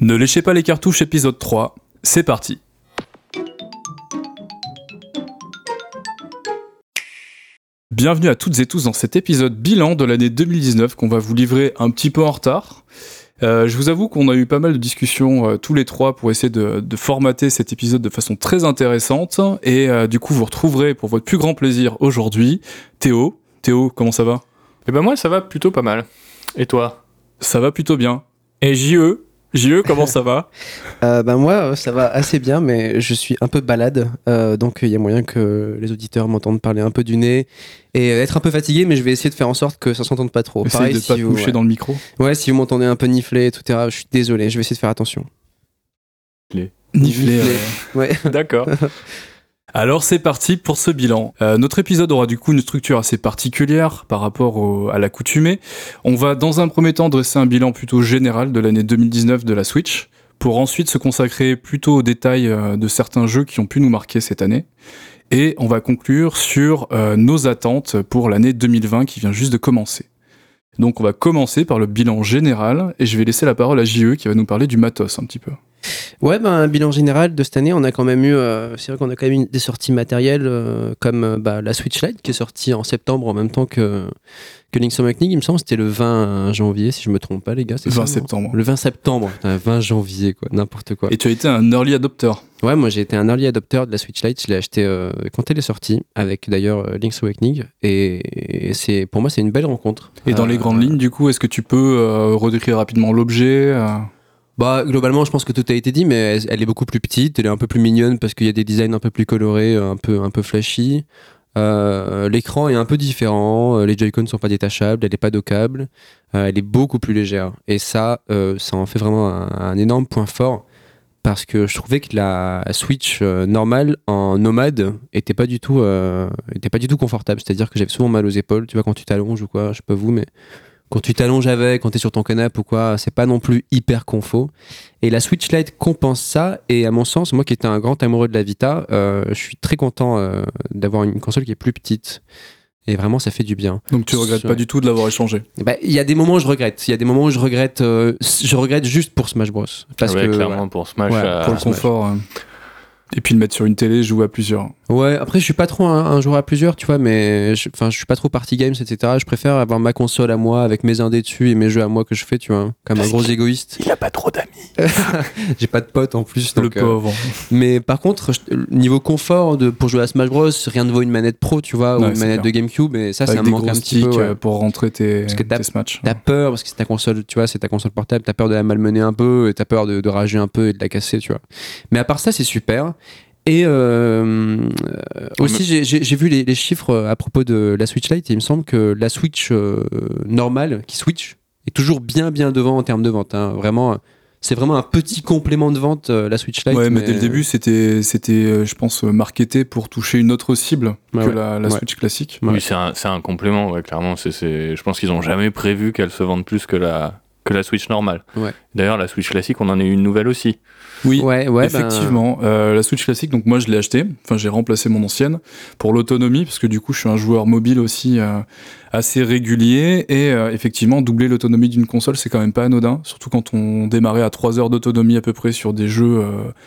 Ne léchez pas les cartouches épisode 3, c'est parti. Bienvenue à toutes et tous dans cet épisode bilan de l'année 2019 qu'on va vous livrer un petit peu en retard. Euh, je vous avoue qu'on a eu pas mal de discussions euh, tous les trois pour essayer de, de, formater cet épisode de façon très intéressante et euh, du coup vous retrouverez pour votre plus grand plaisir aujourd'hui Théo. Théo, comment ça va? Eh ben moi ça va plutôt pas mal. Et toi? Ça va plutôt bien. Et JE, JE, comment ça va? Euh, Ben moi, ça va assez bien, mais je suis un peu balade, euh, donc il y a moyen que les auditeurs m'entendent parler un peu du nez et être un peu fatigué, mais je vais essayer de faire en sorte que ça s'entende pas trop. Essaye de si pas vous, ouais. dans le micro. Ouais, si vous m'entendez un peu nifler, etc., je suis désolé, je vais essayer de faire attention. Nifler. Nifler. Ouais. D'accord. Alors c'est parti pour ce bilan. Euh, notre épisode aura du coup une structure assez particulière par rapport à l'accoutumée. On va dans un premier temps dresser un bilan plutôt général de l'année 2019 de la Switch, pour ensuite se consacrer plutôt aux détails euh, de certains jeux qui ont pu nous marquer cette année. Et on va conclure sur euh, nos attentes pour l'année 2020 qui vient juste de commencer. Donc on va commencer par le bilan général et je vais laisser la parole à JE qui va nous parler du matos un petit peu. Ouais, ben, un bilan général de cette année, on a quand même eu, euh, c'est vrai qu'on a quand même eu des sorties matérielles euh, comme euh, bah, la Switch Lite qui est sortie en septembre en même temps que, que Link's Awakening, il me semble, c'était le 20 janvier, si je me trompe pas, les gars. 20 ça, septembre. Le 20 septembre, putain, 20 janvier, quoi, n'importe quoi. Et tu as été un early adopter. Ouais, moi j'ai été un early adopter de la Switch Lite, je l'ai acheté quand elle est sortie, avec d'ailleurs Link's Awakening, et, et c'est pour moi c'est une belle rencontre. Et dans les grandes lignes, du coup, est-ce que tu peux redécrire rapidement l'objet Bah, globalement, je pense que tout a été dit, mais elle, est beaucoup plus petite, elle est un peu plus mignonne parce qu'il y a des designs un peu plus colorés, un peu, un flashy. Euh, L'écran est un peu différent, euh, les Joy-Con ne sont pas détachables, elle n'est pas dockable, euh, elle est beaucoup plus légère. Et ça, euh, ça en fait vraiment un, énorme point fort parce que je trouvais que la Switch euh, normale en nomade était pas du tout, euh, pas du tout confortable. C'est-à-dire que j'avais souvent mal aux épaules, tu vois, quand tu t'allonges ou quoi, je sais pas vous, mais quand tu t'allonges avec, quand tu es sur ton canapé ou quoi, c'est pas non plus hyper confort. Et la Switch Lite compense ça. Et à mon sens, moi qui étais un grand amoureux de la Vita, euh, je suis très content euh, d'avoir une console qui est plus petite. Et vraiment, ça fait du bien. Donc tu regrettes pas du tout de l'avoir échangé Il bah, y a des moments où je regrette. Il y a des moments où je regrette. Euh, je regrette juste pour Smash Bros. Parce ouais, que clairement pour Smash. Ouais, euh, pour le confort. Et puis le mettre sur une télé, jouer à plusieurs. Ouais, après je suis pas trop un, un joueur à plusieurs, tu vois, mais je, enfin je suis pas trop party games, etc. Je préfère avoir ma console à moi avec mes indés dessus et mes jeux à moi que je fais, tu vois, comme Parce un gros égoïste. Il a pas trop d'amis. J'ai pas de potes en plus. Donc, le pauvre. Euh, mais par contre, je, niveau confort de, pour jouer à Smash Bros, rien ne vaut une manette pro, tu vois, ouais, ou une manette clair. de GameCube, et ça, avec ça me manque un petit peu. Ouais. Pour rentrer tes, parce que tes Smash. T'as peur, parce que c'est ta console, tu vois, c'est ta console portable, t'as peur de la malmener un peu, et t'as peur de, de rager un peu et de la casser, tu vois. Mais à part ça, c'est super. Et euh, euh, aussi, j'ai vu les, les, chiffres à propos de la Switch Lite et il me semble que la Switch euh, normale, qui Switch, est toujours bien bien devant en termes de vente. Hein. Vraiment, c'est vraiment un petit complément de vente, euh, la Switch Lite. Ouais, mais, mais dès le début, c'était, c'était, je pense, marketé pour toucher une autre cible ouais, que ouais. la, la ouais. Switch classique. Oui, c'est un, un, complément, ouais, clairement. C est, c est, je pense qu'ils n'ont jamais prévu qu'elle se vende plus que la, que la Switch normale. D'ailleurs, la Switch classique, on en a eu une nouvelle aussi. Oui, ouais, ouais, effectivement. Ben... Euh, la Switch classique, donc moi je l'ai acheté, enfin j'ai remplacé mon ancienne pour l'autonomie, parce que du coup je suis un joueur mobile aussi euh, assez régulier, et euh, effectivement doubler l'autonomie d'une console c'est quand même pas anodin, surtout quand on démarrait à 3 heures d'autonomie à peu près sur des jeux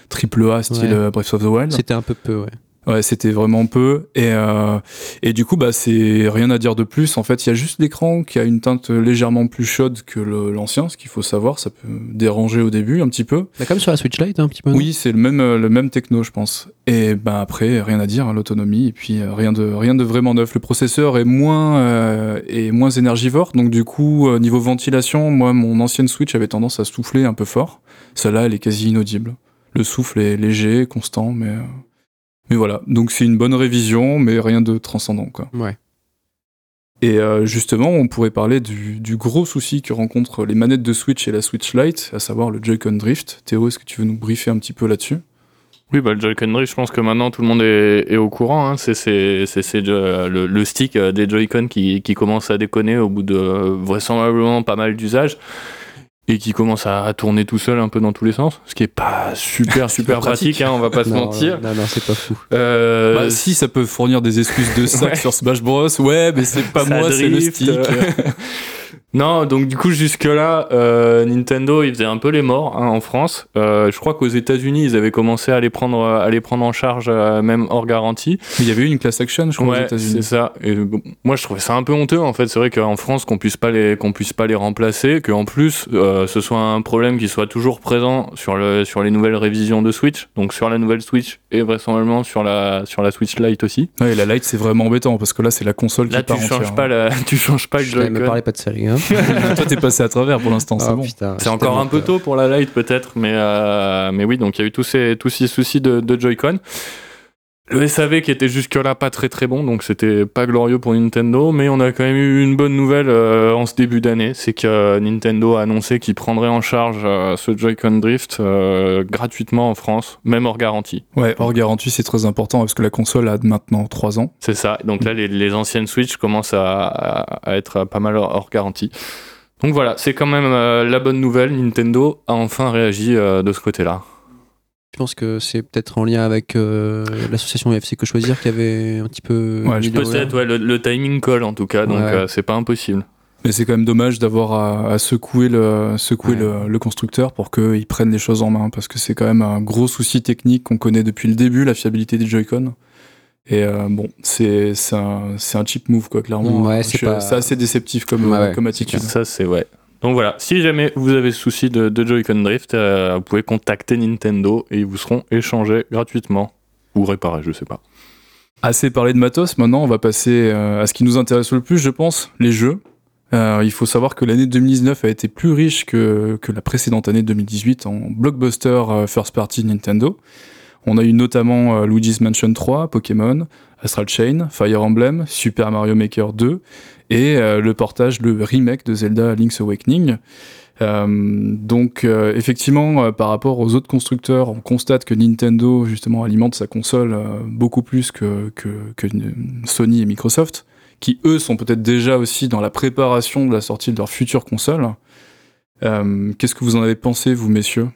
triple A style ouais. Breath of the Wild. C'était un peu peu, ouais. Ouais, c'était vraiment peu. Et, euh, et du coup, bah, c'est rien à dire de plus. En fait, il y a juste l'écran qui a une teinte légèrement plus chaude que l'ancien, ce qu'il faut savoir. Ça peut déranger au début un petit peu. Bah, comme sur la Switch Lite, un petit peu. Oui, c'est le même, le même techno, je pense. Et bah, après, rien à dire, hein, l'autonomie. Et puis, euh, rien, de, rien de vraiment neuf. Le processeur est moins, euh, est moins énergivore. Donc, du coup, euh, niveau ventilation, moi, mon ancienne Switch avait tendance à souffler un peu fort. Celle-là, elle est quasi inaudible. Le souffle est léger, constant, mais. Euh, Mais voilà, donc c'est une bonne révision, mais rien de transcendant. Quoi. Ouais. Et euh, justement, on pourrait parler du, du, gros souci que rencontrent les manettes de Switch et la Switch Lite, à savoir le Joy-Con Drift. Théo, est-ce que tu veux nous briefer un petit peu là-dessus? Oui, bah, le Joy-Con Drift, je pense que maintenant tout le monde est, est au courant. Hein. C'est le, le, stick des Joy-Con qui, qui, commence à déconner au bout de euh, vraisemblablement pas mal d'usages et qui commence à tourner tout seul un peu dans tous les sens, ce qui est pas super super pratique, pratique hein, on va pas se non, mentir. Non non, c'est pas fou. Euh, bah, si ça peut fournir des excuses de sac ouais. sur Smash Bros. Ouais, mais c'est pas ça moi, c'est le stick. Non, donc du coup jusque-là, euh, Nintendo, ils faisaient un peu les morts hein, en France. Euh, je crois qu'aux États-Unis, ils avaient commencé à les prendre, à les prendre en charge, euh, même hors garantie. Il y avait eu une class action, je crois, aux Ouais, États-Unis. c'est ça. Et bon, moi, je trouvais ça un peu honteux. En fait, c'est vrai qu'en France, qu'on puisse pas les, qu'on puisse pas les remplacer, qu'en plus, euh, ce soit un problème qui soit toujours présent sur le, sur les nouvelles révisions de Switch, donc sur la nouvelle Switch et vraisemblablement sur la, sur la Switch Lite aussi. Ouais, et la Lite, c'est vraiment embêtant parce que là, c'est la console Là, qui part tu changes entière. pas la, tu changes pas le Je ne me pas de série. Hein. Toi, t'es passé à travers pour l'instant, c'est Ah, bon. C'est encore un peu tôt pour la Lite peut-être, mais, euh, mais oui, donc il y a eu tous ces, tous ces soucis de, de Joy-Con. Le SAV qui était jusque-là pas très très bon, donc c'était pas glorieux pour Nintendo, mais on a quand même eu une bonne nouvelle euh, en ce début d'année, c'est que euh, Nintendo a annoncé qu'il prendrait en charge euh, ce Joy-Con Drift gratuitement en France, même hors garantie. Ouais, hors garantie, c'est très important parce que la console a maintenant 3 ans. C'est ça, donc là les, les anciennes Switch commencent à, à- à être pas mal hors garantie. Donc voilà, c'est quand même la bonne nouvelle, Nintendo a enfin réagi de ce côté-là. Je pense que c'est peut-être en lien avec euh, l'association UFC Que Choisir qui avait un petit peu. Ouais, Peut-être, ouais, le, le timing colle en tout cas, donc Ouais. euh, c'est pas impossible. Mais c'est quand même dommage d'avoir à, à secouer, le, secouer Ouais. le, le constructeur pour qu'il prenne les choses en main parce que c'est quand même un gros souci technique qu'on connaît depuis le début, la fiabilité des Joy-Con. Et euh, bon, c'est c'est un, un cheap move, quoi, clairement. Ouais, c'est pas- assez déceptif comme, Ouais, ouais, comme attitude. Ça, c'est ouais. Donc voilà, si jamais vous avez souci de, de Joy-Con Drift, euh, vous pouvez contacter Nintendo et ils vous seront échangés gratuitement. Ou réparés, je sais pas. Assez parlé de matos, maintenant on va passer euh, à ce qui nous intéresse le plus, je pense, les jeux. Euh, il faut savoir que l'année 2019 a été plus riche que, que la précédente année 2018 en blockbuster first party Nintendo. On a eu notamment Luigi's Mansion 3, Pokémon, Astral Chain, Fire Emblem, Super Mario Maker 2 et euh, le portage, le remake de Zelda Link's Awakening. Euh, donc euh, effectivement, euh, par rapport aux autres constructeurs, on constate que Nintendo justement alimente sa console euh, beaucoup plus que, que, que Sony et Microsoft, qui eux sont peut-être déjà aussi dans la préparation de la sortie de leur future console. Euh, Qu'est-ce que vous en avez pensé, vous messieurs?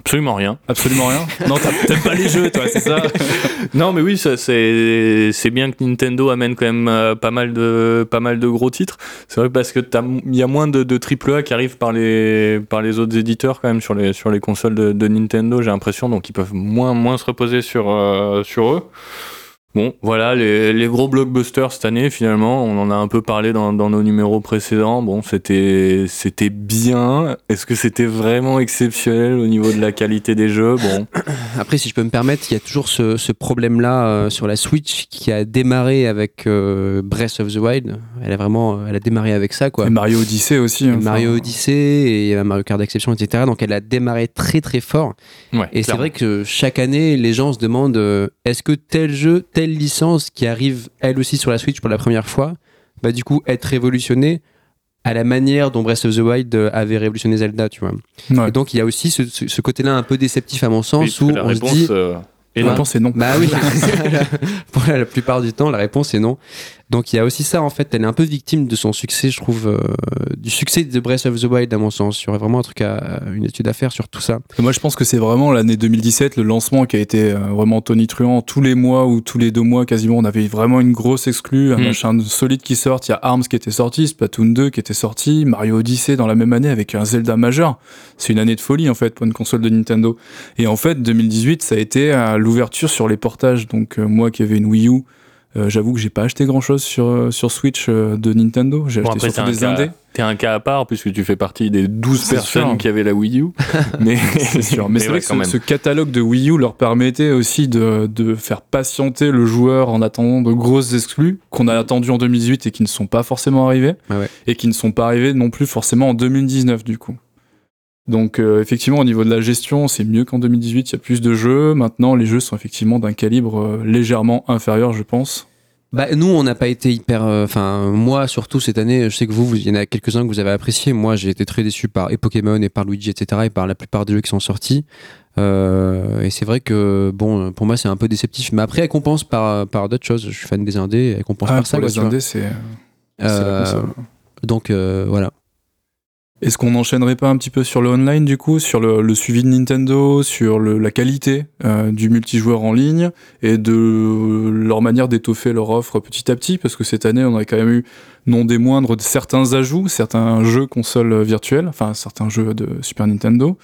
Absolument rien. Absolument rien. non, t'as- t'aimes pas les jeux, toi, c'est ça Non, mais oui, c'est bien que Nintendo amène quand même euh, pas mal de pas mal de gros titres. C'est vrai parce que il y a moins de, de AAA qui arrivent par les par les autres éditeurs quand même sur les sur les consoles de, de Nintendo. J'ai l'impression donc ils peuvent moins moins se reposer sur euh, sur eux. Bon, voilà, les, les gros blockbusters cette année, finalement, on en a un peu parlé dans, dans nos numéros précédents. Bon, c'était c'était bien. Est-ce que c'était vraiment exceptionnel au niveau de la qualité des jeux? Bon, Après, si je peux me permettre, il y a toujours ce, ce problème-là euh, sur la Switch qui a démarré avec euh, Breath of the Wild. Elle a vraiment, elle a démarré avec ça, quoi. Et Mario Odyssey aussi. hein, Mario enfin, Odyssey et il y a Mario Kart d'exception, etc. Donc elle a démarré très très fort. ouais. Et c'est vrai que chaque année, les gens se demandent euh, est-ce que tel jeu, telle licence qui arrive elle aussi sur la Switch pour la première fois, va du coup être révolutionnée à la manière dont Breath of the Wild euh, avait révolutionné Zelda, tu vois. Ouais. Et donc il y a aussi ce, ce- ce côté-là un peu déceptif à mon sens où la on se réponse dit euh, est La non. réponse est non. bah oui, pour la plupart du temps, la réponse est non. Donc il y a aussi ça en fait, elle est un peu victime de son succès, je trouve, euh, du succès de Breath of the Wild à mon sens. Il y aurait vraiment un truc à, une étude à faire sur tout ça. Et Moi, je pense que c'est vraiment l'année 2017, le lancement qui a été euh, vraiment tonitruant. Tous les mois ou tous les deux mois, quasiment, on avait vraiment une grosse exclue, un Mm. machin solide qui sort. Il y a Arms qui était sorti, Splatoon 2 qui était sorti, Mario Odyssey dans la même année avec un Zelda majeur. C'est une année de folie, en fait, pour une console de Nintendo. Et en fait, 2018, ça a été euh, l'ouverture sur les portages. Donc, euh, moi qui avais une Wii U, euh, j'avoue que j'ai pas acheté grand chose sur, euh, sur Switch euh, de Nintendo. J'ai Bon, acheté après, surtout t'es des un, indés. cas, t'es un cas à part puisque tu fais partie des 12 C'est personnes sûr. qui avaient la Wii U. mais C'est sûr, mais, c'est ouais, vrai que ce, catalogue de Wii U leur permettait aussi de, de faire patienter le joueur en attendant de grosses exclus qu'on a attendues en 2018 et qui ne sont pas forcément arrivées Ouais, ouais. et qui ne sont pas arrivées non plus forcément en 2019 du coup. Donc euh, effectivement au niveau de la gestion c'est mieux qu'en 2018, il y a plus de jeux. Maintenant les jeux sont effectivement d'un calibre euh, légèrement inférieur je pense. Bah, nous, on n'a pas été hyper. euh, Enfin, moi, surtout cette année, je sais que vous, il y en a quelques-uns que vous avez appréciés. Moi, j'ai été très déçu par et Pokémon et par Luigi, etc. et par la plupart des jeux qui sont sortis. Et c'est vrai que, bon, pour moi, c'est un peu déceptif. Mais après, elle compense par, par d'autres choses. Je suis fan des indés, elle compense Ah, par ça. pour quoi, les indés c'est donc, voilà. Est-ce qu'on n'enchaînerait pas un petit peu sur le online du coup, sur le, suivi de Nintendo, sur la qualité euh, du multijoueur en ligne et de leur manière d'étoffer leur offre petit à petit? Parce que cette année, on a quand même eu, non des moindres, certains ajouts, certains jeux consoles virtuelles, enfin certains jeux de Super Nintendo,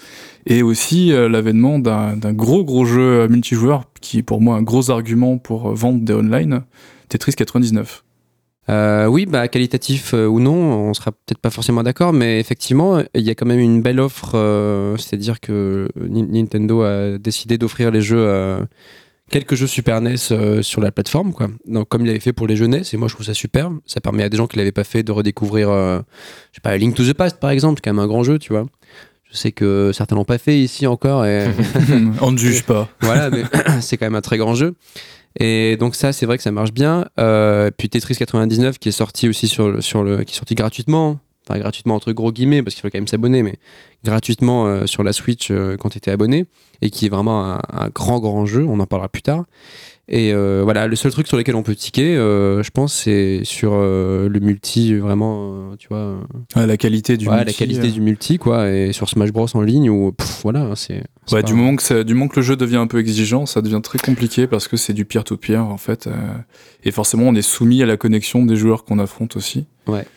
et aussi euh, l'avènement d'un d'un gros gros jeu multijoueur qui est pour moi un gros argument pour vendre des online, Tetris 99. Euh, oui, bah qualitatif euh, ou non, on sera peut-être pas forcément d'accord, mais effectivement, il y a quand même une belle offre. euh, C'est-à-dire que Ni- Nintendo a décidé d'offrir les jeux, quelques jeux Super NES sur la plateforme, quoi. Donc comme il avait fait pour les jeux NES, et moi je trouve ça super. Ça permet à des gens qui l'avaient pas fait de redécouvrir, je sais pas, Link to the Past par exemple, quand même un grand jeu, tu vois. Je sais que certains l'ont pas fait ici encore, et on ne juge pas. voilà, mais c'est quand même un très grand jeu. Et donc ça, c'est vrai que ça marche bien. Euh, puis Tetris 99 qui est sorti aussi sur le, sur le, qui est sorti gratuitement, enfin gratuitement entre gros guillemets parce qu'il faut quand même s'abonner, mais gratuitement euh, sur la Switch euh, quand tu étais abonné et qui est vraiment un, un grand grand jeu. On en parlera plus tard. Et voilà, le seul truc sur lequel on peut tiquer, je pense, c'est sur le multi, vraiment, tu vois, Ouais, la qualité du ouais, multi, la qualité du multi, quoi, et sur Smash Bros en ligne, où, pff, voilà, c'est. Ouais, du moment, que du moment que le jeu devient un peu exigeant, ça devient très compliqué parce que c'est du peer-to-peer en fait. euh, et forcément, on est soumis à la connexion des joueurs qu'on affronte aussi.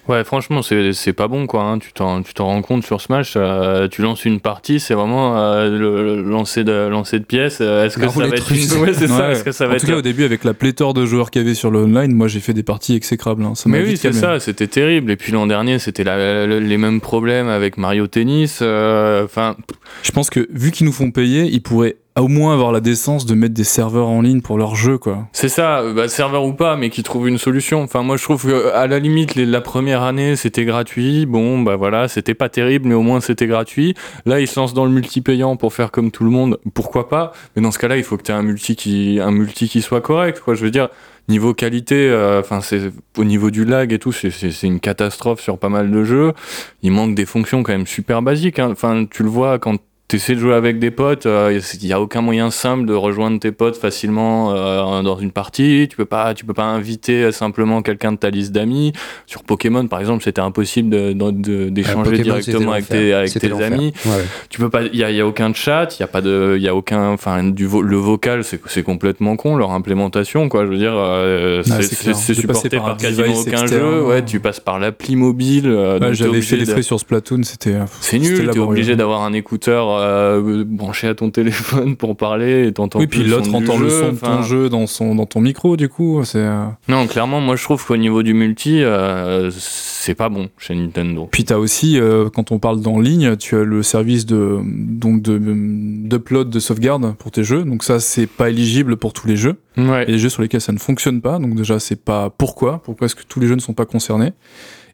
Ouais, franchement, c'est c'est pas bon, quoi. hein. Tu t'en tu t'en rends compte sur Smash, euh, tu lances une partie, c'est vraiment euh, le, le lancer, de, lancer de pièces. Est-ce que ça va être une... Ouais, c'est ça. Ouais. Est-ce que ça va en être... tout cas, au début, avec la pléthore de joueurs qu'il y avait sur le online, moi j'ai fait des parties exécrables. hein. Ça m'a Mais oui, c'est calmé. ça, c'était terrible. Et puis l'an dernier, c'était la- la- les mêmes problèmes avec Mario Tennis. euh, Enfin, Je pense que vu qu'ils nous payer, ils pourraient au moins avoir la décence de mettre des serveurs en ligne pour leur jeu, quoi. c'est ça, bah, serveur ou pas, mais qui trouve une solution. Enfin, moi, je trouve que à la limite, les- la première année, c'était gratuit. Bon, bah voilà, c'était pas terrible, mais au moins c'était gratuit. Là, ils se lancent dans le multi-payant pour faire comme tout le monde. Pourquoi pas? Mais dans ce cas-là, il faut que tu aies un multi qui, un multi qui soit correct, quoi. Je veux dire. Niveau qualité, euh, enfin c'est au niveau du lag et tout, c'est une catastrophe sur pas mal de jeux. Il manque des fonctions quand même super basiques. hein. Enfin, tu le vois quand tu essaies de jouer avec des potes, euh, il n'y a aucun moyen simple de rejoindre tes potes facilement euh, dans une partie. Tu peux pas, tu peux pas inviter simplement quelqu'un de ta liste d'amis. Sur Pokémon, par exemple, c'était impossible de- de- de- d'échanger directement avec tes, avec amis. Ouais. Tu peux pas, il y a, y a aucun chat, il y a pas de, il y a aucun, enfin du vo- le vocal, c'est complètement con leur implémentation quoi. Je veux dire, euh, c'est supporté par quasiment aucun jeu. Ouais, tu passes par l'appli mobile. euh, Ouais, J'avais fait des de- frais sur Splatoon, c'était. euh, C'est nul, t'es obligé d'avoir un écouteur euh, branché à ton téléphone pour parler et t'entends Oui, plus puis l'autre entend le son de ton enfin. jeu dans, son, dans ton micro, du coup. C'est. euh, Non, clairement, moi je trouve qu'au niveau du multi, euh, c'est pas bon chez Nintendo. Puis tu as aussi, euh, quand on parle d'en ligne, tu as le service de donc de d'upload de sauvegarde pour tes jeux. Donc ça, c'est pas éligible pour tous les jeux. Ouais. A des jeux sur lesquels ça ne fonctionne pas. Donc déjà, c'est pas pourquoi. Pourquoi est-ce que tous les jeux ne sont pas concernés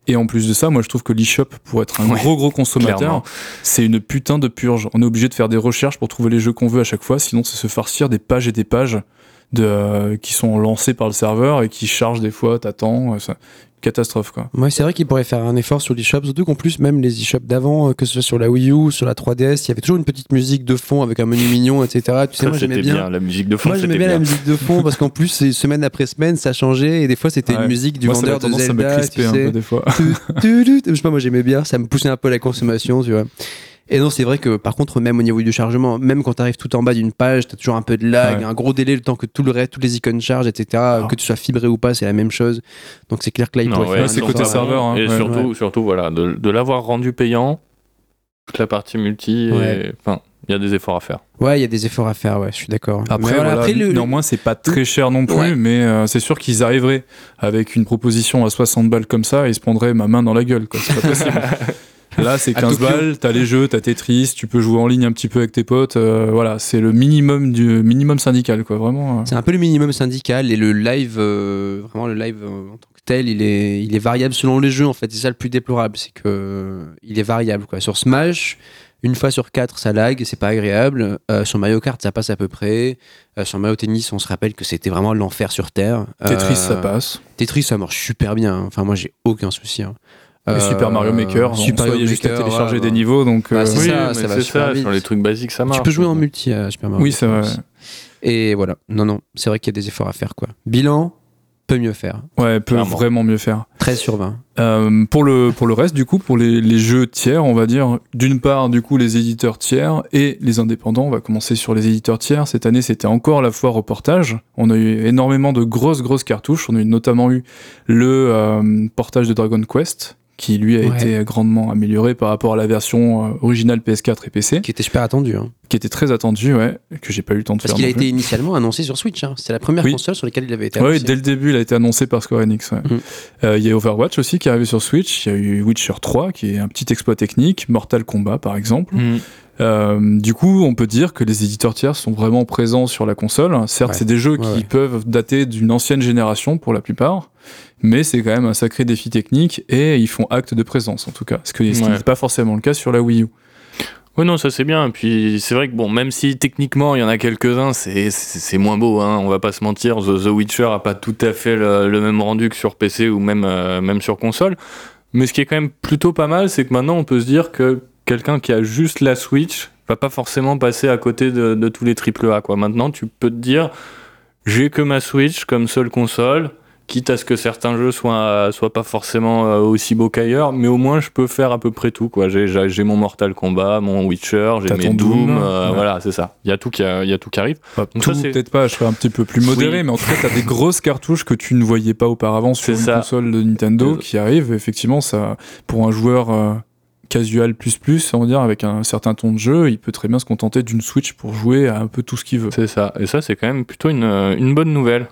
Et en plus de ça, moi, je trouve que l'eShop, pour être un Ouais, gros gros consommateur, c'est une putain de purge. On est obligé de faire des recherches pour trouver les jeux qu'on veut à chaque fois. Sinon, c'est se farcir des pages et des pages de, euh, qui sont lancées par le serveur et qui chargent des fois. T'attends. Ça- Catastrophe, quoi. Ouais, c'est vrai qu'il pourrait faire un effort sur l'eShop, surtout qu'en plus, même les eShops d'avant, euh, que ce soit sur la Wii U, sur la 3DS, il y avait toujours une petite musique de fond avec un menu mignon, etc. Tu sais, Ça, moi j'aimais bien. La musique de fond, Moi j'aimais bien, la musique de fond parce qu'en plus, semaine après semaine, ça changeait et des fois c'était Ouais. une musique du Moi, ça vendeur a de tendance à me Zelda. crisper tu un sais. peu des fois. Je sais pas, moi j'aimais bien, ça me poussait un peu à la consommation, tu vois. Et non, c'est vrai que par contre, même au niveau du chargement, même quand tu arrives tout en bas d'une page, tu as toujours un peu de lag, Ouais. un gros délai le temps que tout le reste, toutes les icônes chargent, etc. Que tu sois fibré ou pas, c'est la même chose. Donc c'est clair que là, il Non, pourrait ouais, faire un c'est effort. côté serveur, hein, Et ouais. surtout, surtout, voilà, de, de l'avoir rendu payant, toute la partie multi, et- Ouais. enfin, il y a des efforts à faire. Ouais, il y a des efforts à faire, ouais, je suis d'accord. Après, voilà, voilà, après, le- néanmoins, c'est pas très cher non plus, Ouais. mais euh, c'est sûr qu'ils arriveraient avec une proposition à 60 balles comme ça, ils se prendraient ma main dans la gueule, quoi. C'est pas possible. Là, c'est À 15 Tokyo. balles, t'as les jeux, t'as Tetris, tu peux jouer en ligne un petit peu avec tes potes, euh, voilà, c'est le minimum du minimum syndical, quoi, vraiment. euh. C'est un peu le minimum syndical et le live, euh, vraiment le live euh, en tant que tel, il est, il est variable selon les jeux en fait. C'est ça le plus déplorable, c'est que il est variable quoi. Sur Smash, une fois sur quatre, ça lag, c'est pas agréable. Euh, sur Mario Kart, ça passe à peu près. Euh, sur Mario Tennis, on se rappelle que c'était vraiment l'enfer sur terre. Tetris, ça passe. Tetris, ça marche super bien. Enfin, moi, j'ai aucun souci. hein. Euh, Super Mario Maker, Super on Mario juste à Maker, télécharger ouais, des niveaux, donc. Bah, euh, c'est oui, ça, ça va super ça, vite. sur les trucs basiques, ça marche. Tu peux jouer en multi à Super Mario. Oui, c'est vrai. Et voilà. Non, non, c'est vrai qu'il y a des efforts à faire quoi. Bilan, peut mieux faire. Ouais, peut Clairement. vraiment mieux faire. 13 sur 20. Euh, pour le pour le reste, du coup, pour les, les jeux tiers, on va dire d'une part, du coup, les éditeurs tiers et les indépendants. On va commencer sur les éditeurs tiers. Cette année, c'était encore la foire au portage. On a eu énormément de grosses grosses cartouches. On a eu notamment eu le euh, portage de Dragon Quest, qui lui a Ouais. été grandement amélioré par rapport à la version euh, originale PS4 et PC, Qui était super attendu. hein. qui était très attendu, ouais, que j'ai pas eu le temps de Parce faire. qu'il a été initialement annoncé sur Switch. hein. C'est la première Oui. console sur laquelle il avait été Oui, annoncé. dès le début, il a été annoncé par Square Enix. ouais. Mhm. Euh, Il y a Overwatch aussi qui est arrivé sur Switch. Il y a eu Witcher 3 qui est un petit exploit technique, Mortal Kombat par exemple. Mm. Euh, du coup, on peut dire que les éditeurs tiers sont vraiment présents sur la console. Certes, Ouais. c'est des jeux Ouais, qui ouais. peuvent dater d'une ancienne génération pour la plupart, mais c'est quand même un sacré défi technique et ils font acte de présence en tout cas. Ce que- ce qui Ouais. n'est pas forcément le cas sur la Wii U. Ouais, non, ça c'est bien. Et puis c'est vrai que bon, même si techniquement il y en a quelques-uns, c'est c'est c'est moins beau, hein, on va pas se mentir. The, The Witcher a pas tout à fait le, le même rendu que sur PC ou même, euh, même sur console. Mais ce qui est quand même plutôt pas mal, c'est que maintenant on peut se dire que quelqu'un qui a juste la Switch va pas forcément passer à côté de, de tous les AAA. Quoi. Maintenant, tu peux te dire, j'ai que ma Switch comme seule console. Quitte à ce que certains jeux soient, soient pas forcément euh, aussi beaux qu'ailleurs, mais au moins je peux faire à peu près tout. quoi. J'ai- mon Mortal Kombat, mon Witcher, j'ai mes Doom, Doom, euh, ouais. voilà, c'est ça. Il y a tout qui, a- il y a tout qui arrive. Donc tout, peut-être pas, je serais un petit peu plus modéré, Oui. mais en tout cas, t'as des grosses cartouches que tu ne voyais pas auparavant sur une ça. console de Nintendo Euh. qui arrivent. Effectivement, ça, pour un joueur euh, casual plus plus, on va dire, avec un certain ton de jeu, il peut très bien se contenter d'une Switch pour jouer à un peu tout ce qu'il veut. C'est ça. Et ça, c'est quand même plutôt une, euh, une bonne nouvelle.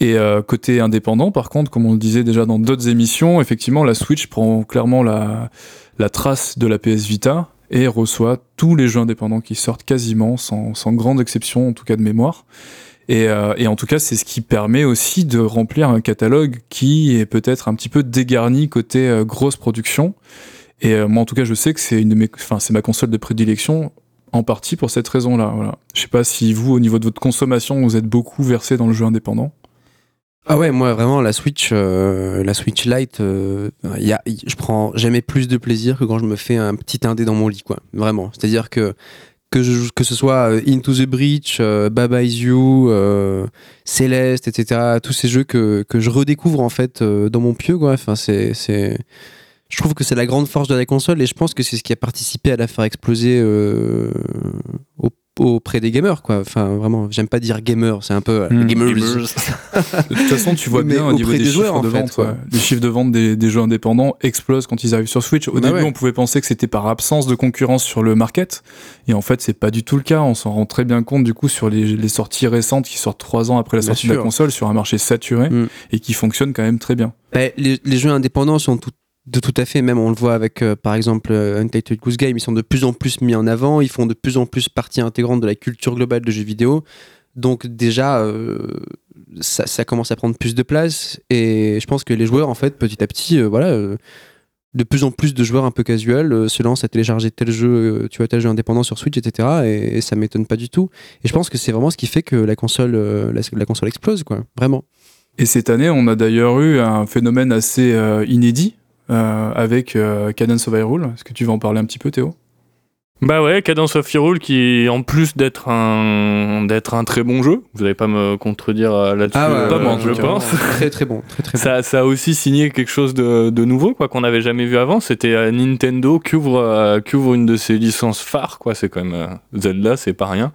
Et euh, côté indépendant, par contre, comme on le disait déjà dans d'autres émissions, effectivement, la Switch prend clairement la, la trace de la PS Vita et reçoit tous les jeux indépendants qui sortent quasiment, sans, sans grande exception, en tout cas de mémoire. Et, euh, et en tout cas, c'est ce qui permet aussi de remplir un catalogue qui est peut-être un petit peu dégarni côté euh, grosse production. Et euh, moi, en tout cas, je sais que c'est une de mes, enfin, c'est ma console de prédilection en partie pour cette raison-là. Voilà. Je sais pas si vous, au niveau de votre consommation, vous êtes beaucoup versé dans le jeu indépendant. Ah ouais, moi vraiment la Switch, euh, la Switch Lite, euh, y a, je prends jamais plus de plaisir que quand je me fais un petit indé dans mon lit, quoi. Vraiment. C'est-à-dire que que, que ce soit euh, Into the Breach, euh, Baba Is You, Céleste, etc. Tous ces jeux que, que je redécouvre en fait dans mon pieu, quoi. Enfin, c'est je trouve que c'est la grande force de la console et je pense que c'est ce qui a participé à la faire exploser euh, au- auprès des gamers quoi enfin vraiment j'aime pas dire gamer c'est un peu Hmm. gamers. De toute façon, tu vois Mais bien au niveau des, chiffres joueurs, en de fait, vente. quoi. Les chiffres de vente des, des jeux indépendants explosent quand ils arrivent sur Switch. Au Bah début, ouais. on pouvait penser que c'était par absence de concurrence sur le market. Et en fait, c'est pas du tout le cas. On s'en rend très bien compte du coup sur les, les sorties récentes qui sortent trois ans après la sortie de la console sur un marché saturé Hmm. et qui fonctionne quand même très bien. Bah, les, les jeux indépendants sont tout, de tout à fait, même on le voit avec euh, par exemple euh, Untitled Goose Game, ils sont de plus en plus mis en avant, ils font de plus en plus partie intégrante de la culture globale de jeux vidéo. Donc déjà, euh, ça, commence à prendre plus de place et je pense que les joueurs, en fait, petit à petit, voilà, de plus en plus de joueurs un peu casual se lancent à télécharger tel jeu, tu vois, tel jeu indépendant sur Switch, etc. Et, et ça m'étonne pas du tout. Et je pense que c'est vraiment ce qui fait que la console, la, console explose, quoi, vraiment. Et cette année, on a d'ailleurs eu un phénomène assez inédit avec euh, Cadence of Hyrule. Est-ce que tu vas en parler un petit peu, Théo? Bah ouais, Cadence of Hyrule qui, en plus d'être un, d'être un très bon jeu, vous n'allez pas me contredire euh, là-dessus, Ah ouais, pas euh, moi, en je pense. Très très bon, très très bon. Ça, ça a aussi signé quelque chose de, de nouveau, quoi, qu'on n'avait jamais vu avant. C'était euh, Nintendo qui ouvre, euh, qui ouvre une de ses licences phares, quoi. C'est quand même euh, Zelda, c'est pas rien.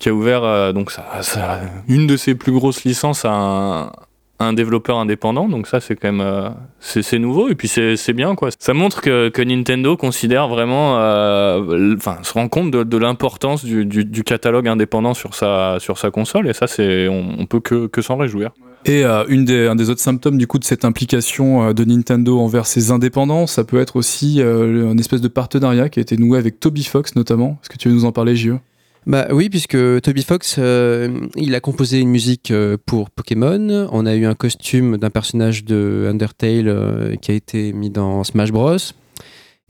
Qui a ouvert euh, donc ça, ça- une de ses plus grosses licences à un, un développeur indépendant. Donc ça, c'est quand même, euh, c'est nouveau. Et puis c'est bien, quoi. Ça montre que, que Nintendo considère vraiment, euh, enfin, se rend compte de, l'importance du, du, catalogue indépendant sur sa, sur sa console. Et ça, c'est, on, peut que, que s'en réjouir. Et euh, une des, un des autres symptômes du coup de cette implication de Nintendo envers ses indépendants, ça peut être aussi une espèce de partenariat qui a été noué avec Toby Fox notamment. Est-ce que tu veux nous en parler, JE Bah oui, puisque Toby Fox, euh, il a composé une musique euh, pour Pokémon. On a eu un costume d'un personnage de Undertale euh, qui a été mis dans Smash Bros.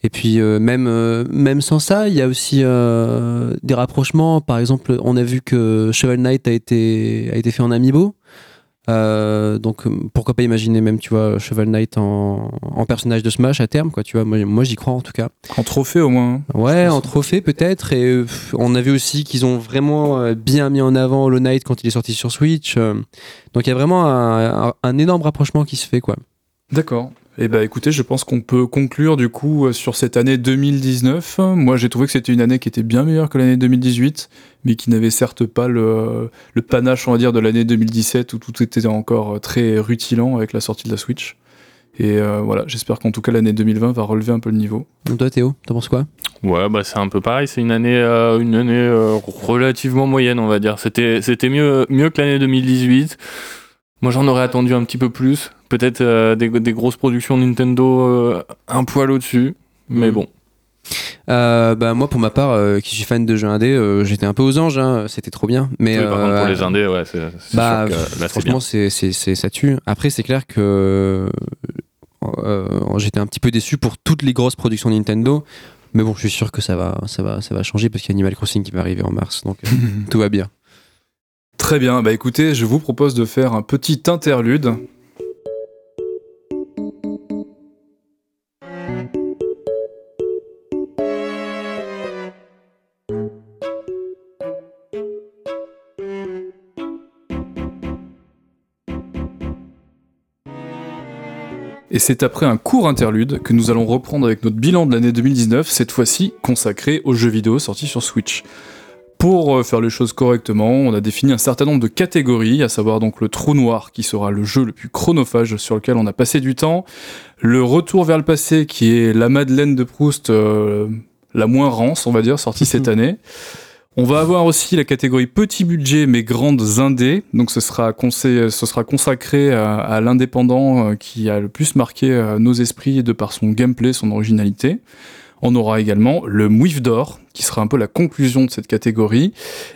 Et puis même, sans ça, il y a aussi des rapprochements. Par exemple, on a vu que Shovel Knight a été, a été fait en amiibo. Euh, donc pourquoi pas imaginer même tu vois Cheval Knight en, en personnage de Smash à terme quoi tu vois moi, moi j'y crois en tout cas En trophée au moins. hein. ouais en trophée peut-être et euh, on a vu aussi qu'ils ont vraiment euh, bien mis en avant Hollow Knight quand il est sorti sur Switch euh, donc il y a vraiment un, un- un énorme rapprochement qui se fait quoi D'accord. Eh ben écoutez, je pense qu'on peut conclure du coup euh, sur cette année 2019. Moi j'ai trouvé que c'était une année qui était bien meilleure que l'année 2018, mais qui n'avait certes pas le, le panache on va dire de l'année 2017 où tout était encore euh, très rutilant avec la sortie de la Switch. Et euh, voilà, j'espère qu'en tout cas l'année 2020 va relever un peu le niveau. donc toi Théo t'en penses quoi? Ouais, bah c'est un peu pareil. C'est une année, euh, une année euh, relativement moyenne, on va dire. C'était, c'était mieux, mieux que l'année 2018. Moi, j'en aurais attendu un petit peu plus. Peut-être euh, des, des grosses productions Nintendo euh, un poil au-dessus. Mais Mhm. bon. Euh, bah moi pour ma part euh, qui suis fan de jeux indés euh, j'étais un peu aux anges hein, c'était trop bien mais Oui, par contre, euh, pour les indés, ouais, c'est, Bah, franchement, c'est, c'est, c'est- ça tue. Après, c'est clair que euh, j'étais un petit peu déçu pour toutes les grosses productions Nintendo. Mais bon, je suis sûr que ça va, ça va, ça va changer parce qu'il y a Animal Crossing qui va arriver en mars. Donc, euh, tout va bien. Très bien, bah écoutez, je vous propose de faire un petit interlude. Et c'est après un court interlude que nous allons reprendre avec notre bilan de l'année 2019, cette fois-ci consacré aux jeux vidéo sortis sur Switch. Pour euh, faire les choses correctement, on a défini un certain nombre de catégories, à savoir donc le trou noir qui sera le jeu le plus chronophage sur lequel on a passé du temps, le retour vers le passé qui est la Madeleine de Proust euh, la moins rance, on va dire, sortie cette année. On va avoir aussi la catégorie petit budget mais grandes indés, donc ce sera, ce sera consacré à, à l'indépendant euh, qui a le plus marqué euh, nos esprits de par son gameplay, son originalité. On aura également le Mouif d'or, qui sera un peu la conclusion de cette catégorie.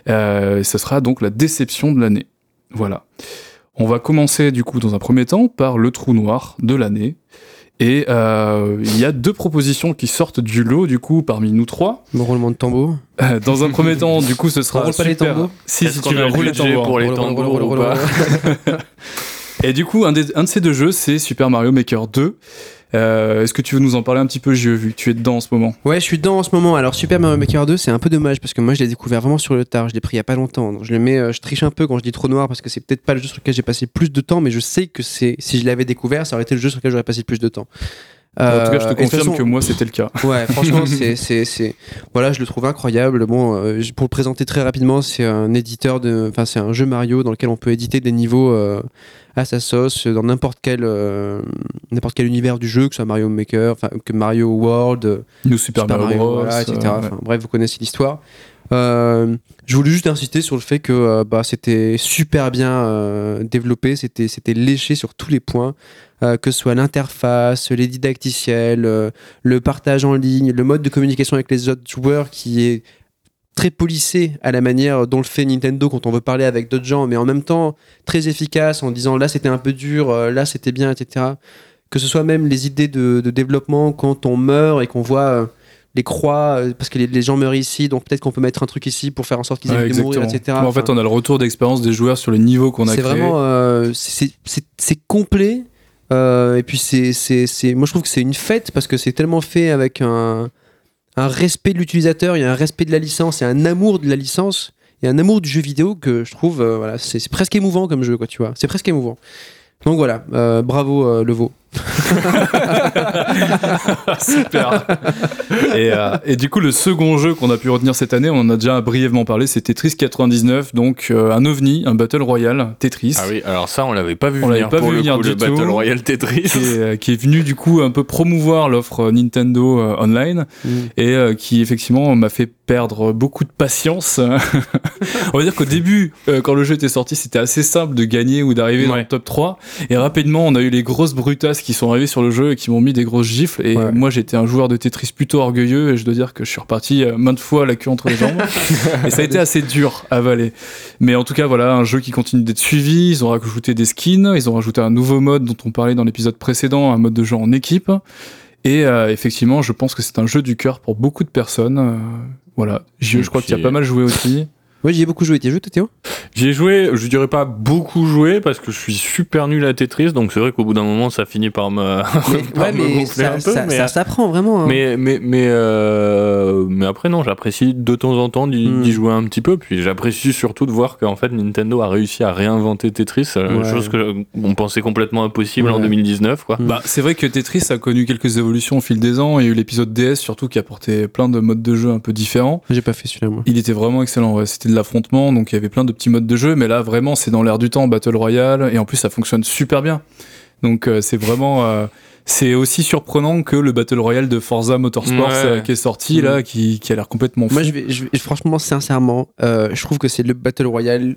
Euh, et ce sera donc la déception de l'année. Voilà. On va commencer du coup dans un premier temps par le trou noir de l'année. Et euh, il y a deux propositions qui sortent du lot du coup parmi nous trois. Mon roulement de tambour. Euh, Dans un premier temps, du coup, ce sera On roule pas les tambours Si, si tu veux le rouler pour les tambours ou pas. Et du coup, un, des- un de ces deux jeux, c'est Super Mario Maker 2. Euh, Est-ce que tu veux nous en parler un petit peu, J'ai vu que tu es dedans en ce moment. Ouais, je suis dedans en ce moment. Alors, Super Mario Maker 2, c'est un peu dommage parce que moi, je l'ai découvert vraiment sur le tard. Je l'ai pris il y a pas longtemps. Donc, je le mets, euh, je triche un peu quand je dis trop noir parce que c'est peut-être pas le jeu sur lequel j'ai passé plus de temps, mais je sais que c'est si je l'avais découvert, ça aurait été le jeu sur lequel j'aurais passé le plus de temps. En tout cas, je Euh, te toute confirme façon- que moi, c'était le cas. Ouais, franchement, c'est, c'est, c'est, voilà, je le trouve incroyable. Bon, euh, pour le présenter très rapidement, c'est un éditeur de, enfin, c'est un jeu Mario dans lequel on peut éditer des niveaux euh, à sa sauce dans n'importe quel, euh, n'importe quel univers du jeu, que ce soit Mario Maker, enfin, que Mario World, euh, Nous, Super, Super Mario, Bros. voilà, etc. euh, ouais. Bref, vous connaissez l'histoire. Euh, je voulais juste insister sur le fait que euh, bah, c'était super bien euh, développé, c'était, c'était léché sur tous les points, euh, que ce soit l'interface, les didacticiels, euh, le partage en ligne, le mode de communication avec les autres joueurs qui est très polissé à la manière dont le fait Nintendo quand on veut parler avec d'autres gens, mais en même temps très efficace en disant là c'était un peu dur, euh, là c'était bien, etc. Que ce soit même les idées de, de développement quand on meurt et qu'on voit les croix, parce que les, les gens meurent ici, donc peut-être qu'on peut mettre un truc ici pour faire en sorte qu'ils Ouais, évitent de mourir, etc. en fait, on a le retour d'expérience des joueurs sur les niveaux qu'on a c'est créés. vraiment euh, c'est c'est- c'est complet euh, et puis c'est c'est c'est- moi je trouve que c'est une fête parce que c'est tellement fait avec un respect de l'utilisateur il y a un respect de la licence et un amour de la licence et un amour du jeu vidéo que je trouve euh, voilà c'est c'est presque émouvant comme jeu quoi tu vois. C'est presque émouvant. Donc voilà euh, bravo euh, Levo Super. et, euh, et du coup, le second jeu qu'on a pu retenir cette année, on en a déjà brièvement parlé, c'est Tetris 99, donc euh, un ovni, un battle royale Tetris. Ah oui, alors ça, on l'avait pas vu On venir l'avait pas pour vu le venir coup, du le Battle tout. Royale Tetris. Qui est, euh, qui est venu du coup un peu promouvoir l'offre Nintendo euh, online et euh, qui effectivement m'a fait perdre beaucoup de patience. On va dire qu'au début, euh, quand le jeu était sorti, c'était assez simple de gagner ou d'arriver dans le top 3 et rapidement on a eu les grosses brutasses qui sont arrivées sur le jeu et qui m'ont mis des grosses gifles et Ouais. moi j'étais un joueur de Tetris plutôt orgueilleux et je dois dire que je suis reparti euh, maintes fois la queue entre les jambes et ça a été assez dur à avaler. Mais en tout cas voilà, un jeu qui continue d'être suivi, ils ont rajouté des skins, ils ont rajouté un nouveau mode dont on parlait dans l'épisode précédent, un mode de jeu en équipe. Et euh, effectivement, je pense que c'est un jeu du cœur pour beaucoup de personnes. euh, voilà, J'y- je, crois qu'il y a pas mal joué aussi. Moi, j'y ai beaucoup joué. Tu as joué, toi, Théo? J'y ai joué, je dirais pas beaucoup joué parce que je suis super nul à Tetris, donc c'est vrai qu'au bout d'un moment ça finit par me, Mais, par ouais, me mais gonfler ça, un peu. ça, mais, ça s'apprend vraiment. hein. mais, mais, mais, euh, mais après, non, j'apprécie de temps en temps d'y Hmm. jouer un petit peu. Puis j'apprécie surtout de voir qu'en fait Nintendo a réussi à réinventer Tetris, euh, Ouais. chose que on pensait complètement impossible en Ouais. 2019. Quoi. Hmm. Bah, c'est vrai que Tetris a connu quelques évolutions au fil des ans. Il y a eu l'épisode DS surtout qui apportait plein de modes de jeu un peu différents. J'ai pas fait celui-là, moi. Il était vraiment excellent. ouais. C'était de l'affrontement, donc il y avait plein de petits modes de jeu. Mais là, vraiment, c'est dans l'air du temps, Battle Royale, et en plus, ça fonctionne super bien. Donc, euh, c'est vraiment. euh, c'est aussi surprenant que le Battle Royale de Forza Motorsport Ouais. euh, qui est sorti là, qui, qui a l'air complètement fou. Moi, je vais, je vais- franchement, sincèrement, euh, je trouve que c'est le Battle Royale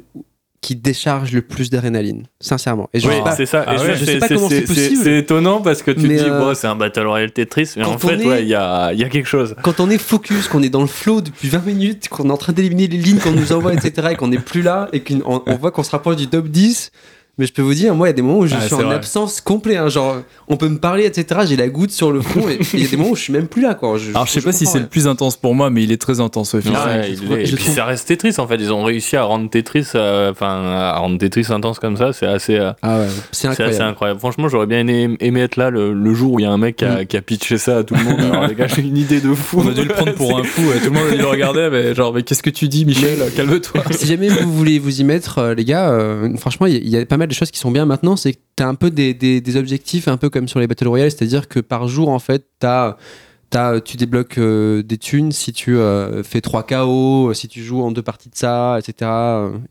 qui décharge le plus d'adrénaline. Sincèrement. Et je Oui, sais pas. c'est ça. Ah ouais, ça, je sais c'est- pas comment c'est c'est- possible. C'est étonnant parce que tu Mais, te dis, euh, c'est un Battle Royale Tetris, mais en quand fait, est- ouais, il y a, il y a quelque chose. Quand on est focus, qu'on est dans le flow depuis 20 minutes, qu'on est en train d'éliminer les lignes qu'on nous envoie, etc., et qu'on n'est plus là, et qu'on on voit qu'on se rapproche du top 10, mais je peux vous dire, moi, il y a des moments où je Ah, suis en vrai. absence complète. hein, genre, on peut me parler, etc., j'ai la goutte sur le front, et il y a des moments où je suis même plus là, quoi. Alors, je sais pas si c'est le plus intense pour moi, mais il est très intense, ouais, Ouais, effectivement. je il est- je et puis ça reste Tetris en fait. Ils ont réussi à rendre Tetris, euh, enfin, à rendre Tetris intense comme ça. C'est assez, euh, Ah ouais, c'est incroyable. incroyable. Franchement, j'aurais bien aimé, aimé être là le, le jour où il y a un mec qui a, qui a pitché ça à tout le monde. Alors, les gars, j'ai une idée de fou. On a dû le prendre pour un fou. ouais. Tout le monde le regardait, mais genre, mais qu'est-ce que tu dis, Michel? Calme-toi. si jamais vous voulez vous y mettre, euh, les gars, franchement, il y a pas mal de choses qui sont bien maintenant. C'est que t'as un peu des, des, des objectifs, un peu comme sur les Battle Royale, c'est-à-dire que par jour, en fait, t'as. t'as- tu débloques euh, des thunes si tu euh, fais 3 KO, si tu joues en deux parties de ça, etc.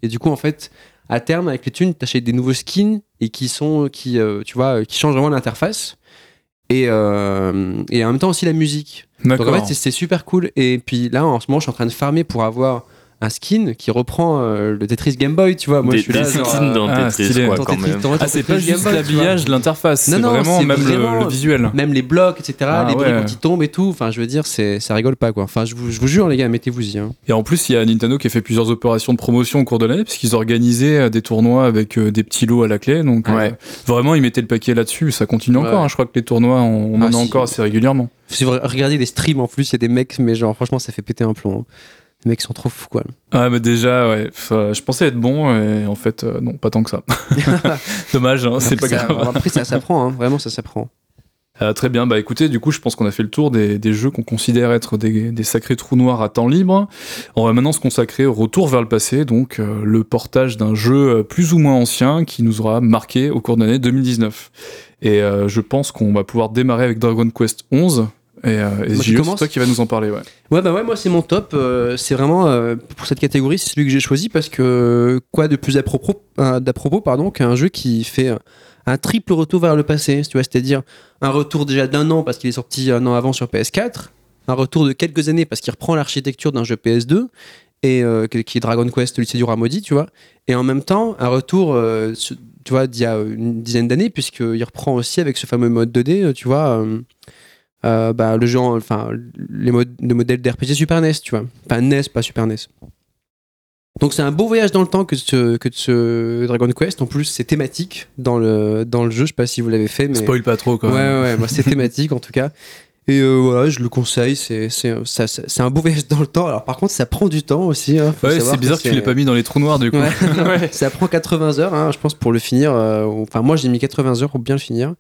Et du coup, en fait, à terme, avec les thunes, t'achètes des nouveaux skins et qui sont, qui, euh, tu vois, qui changent vraiment l'interface. Et, et en même temps aussi la musique. Donc en fait, c'est super cool. Et puis là, en ce moment, je suis en train de farmer pour avoir un skin qui reprend euh, le Tetris Game Boy, tu vois. Moi, des, je suis là, des genre, skins euh, dans ah, Tetris, stylé. quoi, quand Tetris- même. Ah, c'est pas juste l'habillage, l'interface, Non, vraiment c'est même le- vraiment- le, visuel. Même les blocs, etc., Ah, les ouais. briques qui tombent et tout. Enfin, je veux dire, ça rigole pas, quoi. Enfin, je vous, je vous jure, les gars, mettez-vous-y. hein. Et en plus, il y a Nintendo qui a fait plusieurs opérations de promotion au cours de l'année, puisqu'ils organisaient euh, des tournois avec euh, des petits lots à la clé. Donc, euh, Ouais. vraiment, ils mettaient le paquet là-dessus. Ça continue encore. Hein. Je crois que les tournois, on, on Ah, en a si. encore assez régulièrement. Si vous regardez les streams en plus, il y a des mecs, mais genre, franchement, ça fait péter un plomb. hein. Les mecs sont trop fous, quoi. Ah, mais déjà, ouais. Enfin, je pensais être bon, et en fait, euh, non, pas tant que ça. Dommage, hein, c'est pas ça- grave. Après, ça s'apprend, hein. vraiment, ça s'apprend. Euh, très bien, bah écoutez, du coup, je pense qu'on a fait le tour des, des jeux qu'on considère être des, des sacrés trous noirs à temps libre. On va maintenant se consacrer au retour vers le passé, donc euh, le portage d'un jeu euh, plus ou moins ancien qui nous aura marqué au cours de l'année 2019. Et euh, je pense qu'on va pouvoir démarrer avec Dragon Quest 11. Et, euh, et Moi, qui JE, c'est toi qui va nous en parler, ouais. Ouais, bah ouais, moi c'est mon top. euh, c'est vraiment euh, pour cette catégorie, c'est celui que j'ai choisi parce que quoi de plus à propos, euh, pardon, qu'un jeu qui fait euh, un triple retour vers le passé, tu vois, c'est-à-dire un retour déjà d'un an parce qu'il est sorti un an avant sur PS4, un retour de quelques années parce qu'il reprend l'architecture d'un jeu PS2 et euh, qui est Dragon Quest, lycée du Ramodi, tu vois, et en même temps un retour, euh, tu vois, d'il y a une dizaine d'années puisqu'il reprend aussi avec ce fameux mode 2D, euh, tu vois. Euh, bah, le en- enfin, les mod- le modèle d'RPG Super NES, tu vois. Enfin, NES, pas Super NES. Donc c'est un beau voyage dans le temps que ce, que ce Dragon Quest. En plus, c'est thématique dans le, dans le jeu. Je sais pas si vous l'avez fait, mais. Spoil pas trop, quand ouais, même. ouais, moi, c'est thématique en tout cas. Et euh, voilà, je le conseille. C'est un beau voyage dans le temps. Alors par contre, ça prend du temps aussi. hein. Ouais, c'est bizarre que tu c'est- l'aies pas mis dans les trous noirs, du coup. Ouais, ça prend 80 heures, hein, je pense, pour le finir. euh, Enfin, moi, j'ai mis 80 heures pour bien le finir.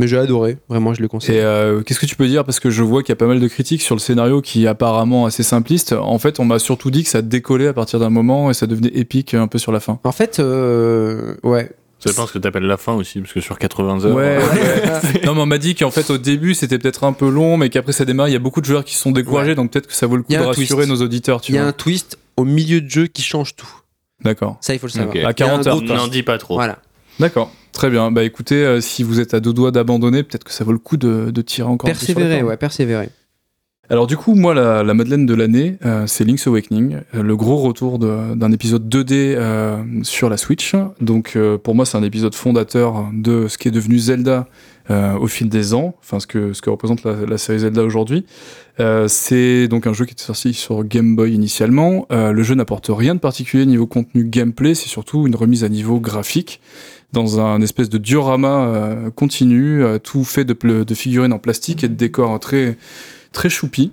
Mais j'ai adoré. Vraiment, je le conseille. Et euh, qu'est-ce que tu peux dire? Parce que je vois qu'il y a pas mal de critiques sur le scénario qui est apparemment assez simpliste. En fait, on m'a surtout dit que ça décollait à partir d'un moment et ça devenait épique un peu sur la fin. En fait, euh, ouais. Ça dépend ce que t'appelles la fin aussi, parce que sur 80 heures. Ouais, euh, ouais. non, mais on m'a dit qu'en fait, au début, c'était peut-être un peu long, mais qu'après, ça démarre. Il y a beaucoup de joueurs qui se sont découragés, Ouais. donc peut-être que ça vaut le coup de rassurer twist. nos auditeurs, tu Il y a vois. un twist au milieu de jeu qui change tout. D'accord. Ça, il faut le savoir. À 40 un heures, toi. N'en dis pas trop. Voilà. D'accord. Très bien. Bah écoutez, euh, si vous êtes à deux doigts d'abandonner, peut-être que ça vaut le coup de, de tirer encore Persévérer, ouais, persévérer. Alors du coup, moi, la, la Madeleine de l'année, euh, c'est Link's Awakening, euh, le gros retour d'un épisode 2D euh, sur la Switch. Donc pour moi, c'est un épisode fondateur de ce qui est devenu Zelda au fil des ans, enfin ce que, ce que représente la, la série Zelda aujourd'hui. C'est donc un jeu qui était sorti sur Game Boy initialement. Le jeu n'apporte rien de particulier niveau contenu gameplay, c'est surtout une remise à niveau graphique dans un espèce de diorama euh, continu, euh, tout fait de, figurines en plastique et de décors très très choupi.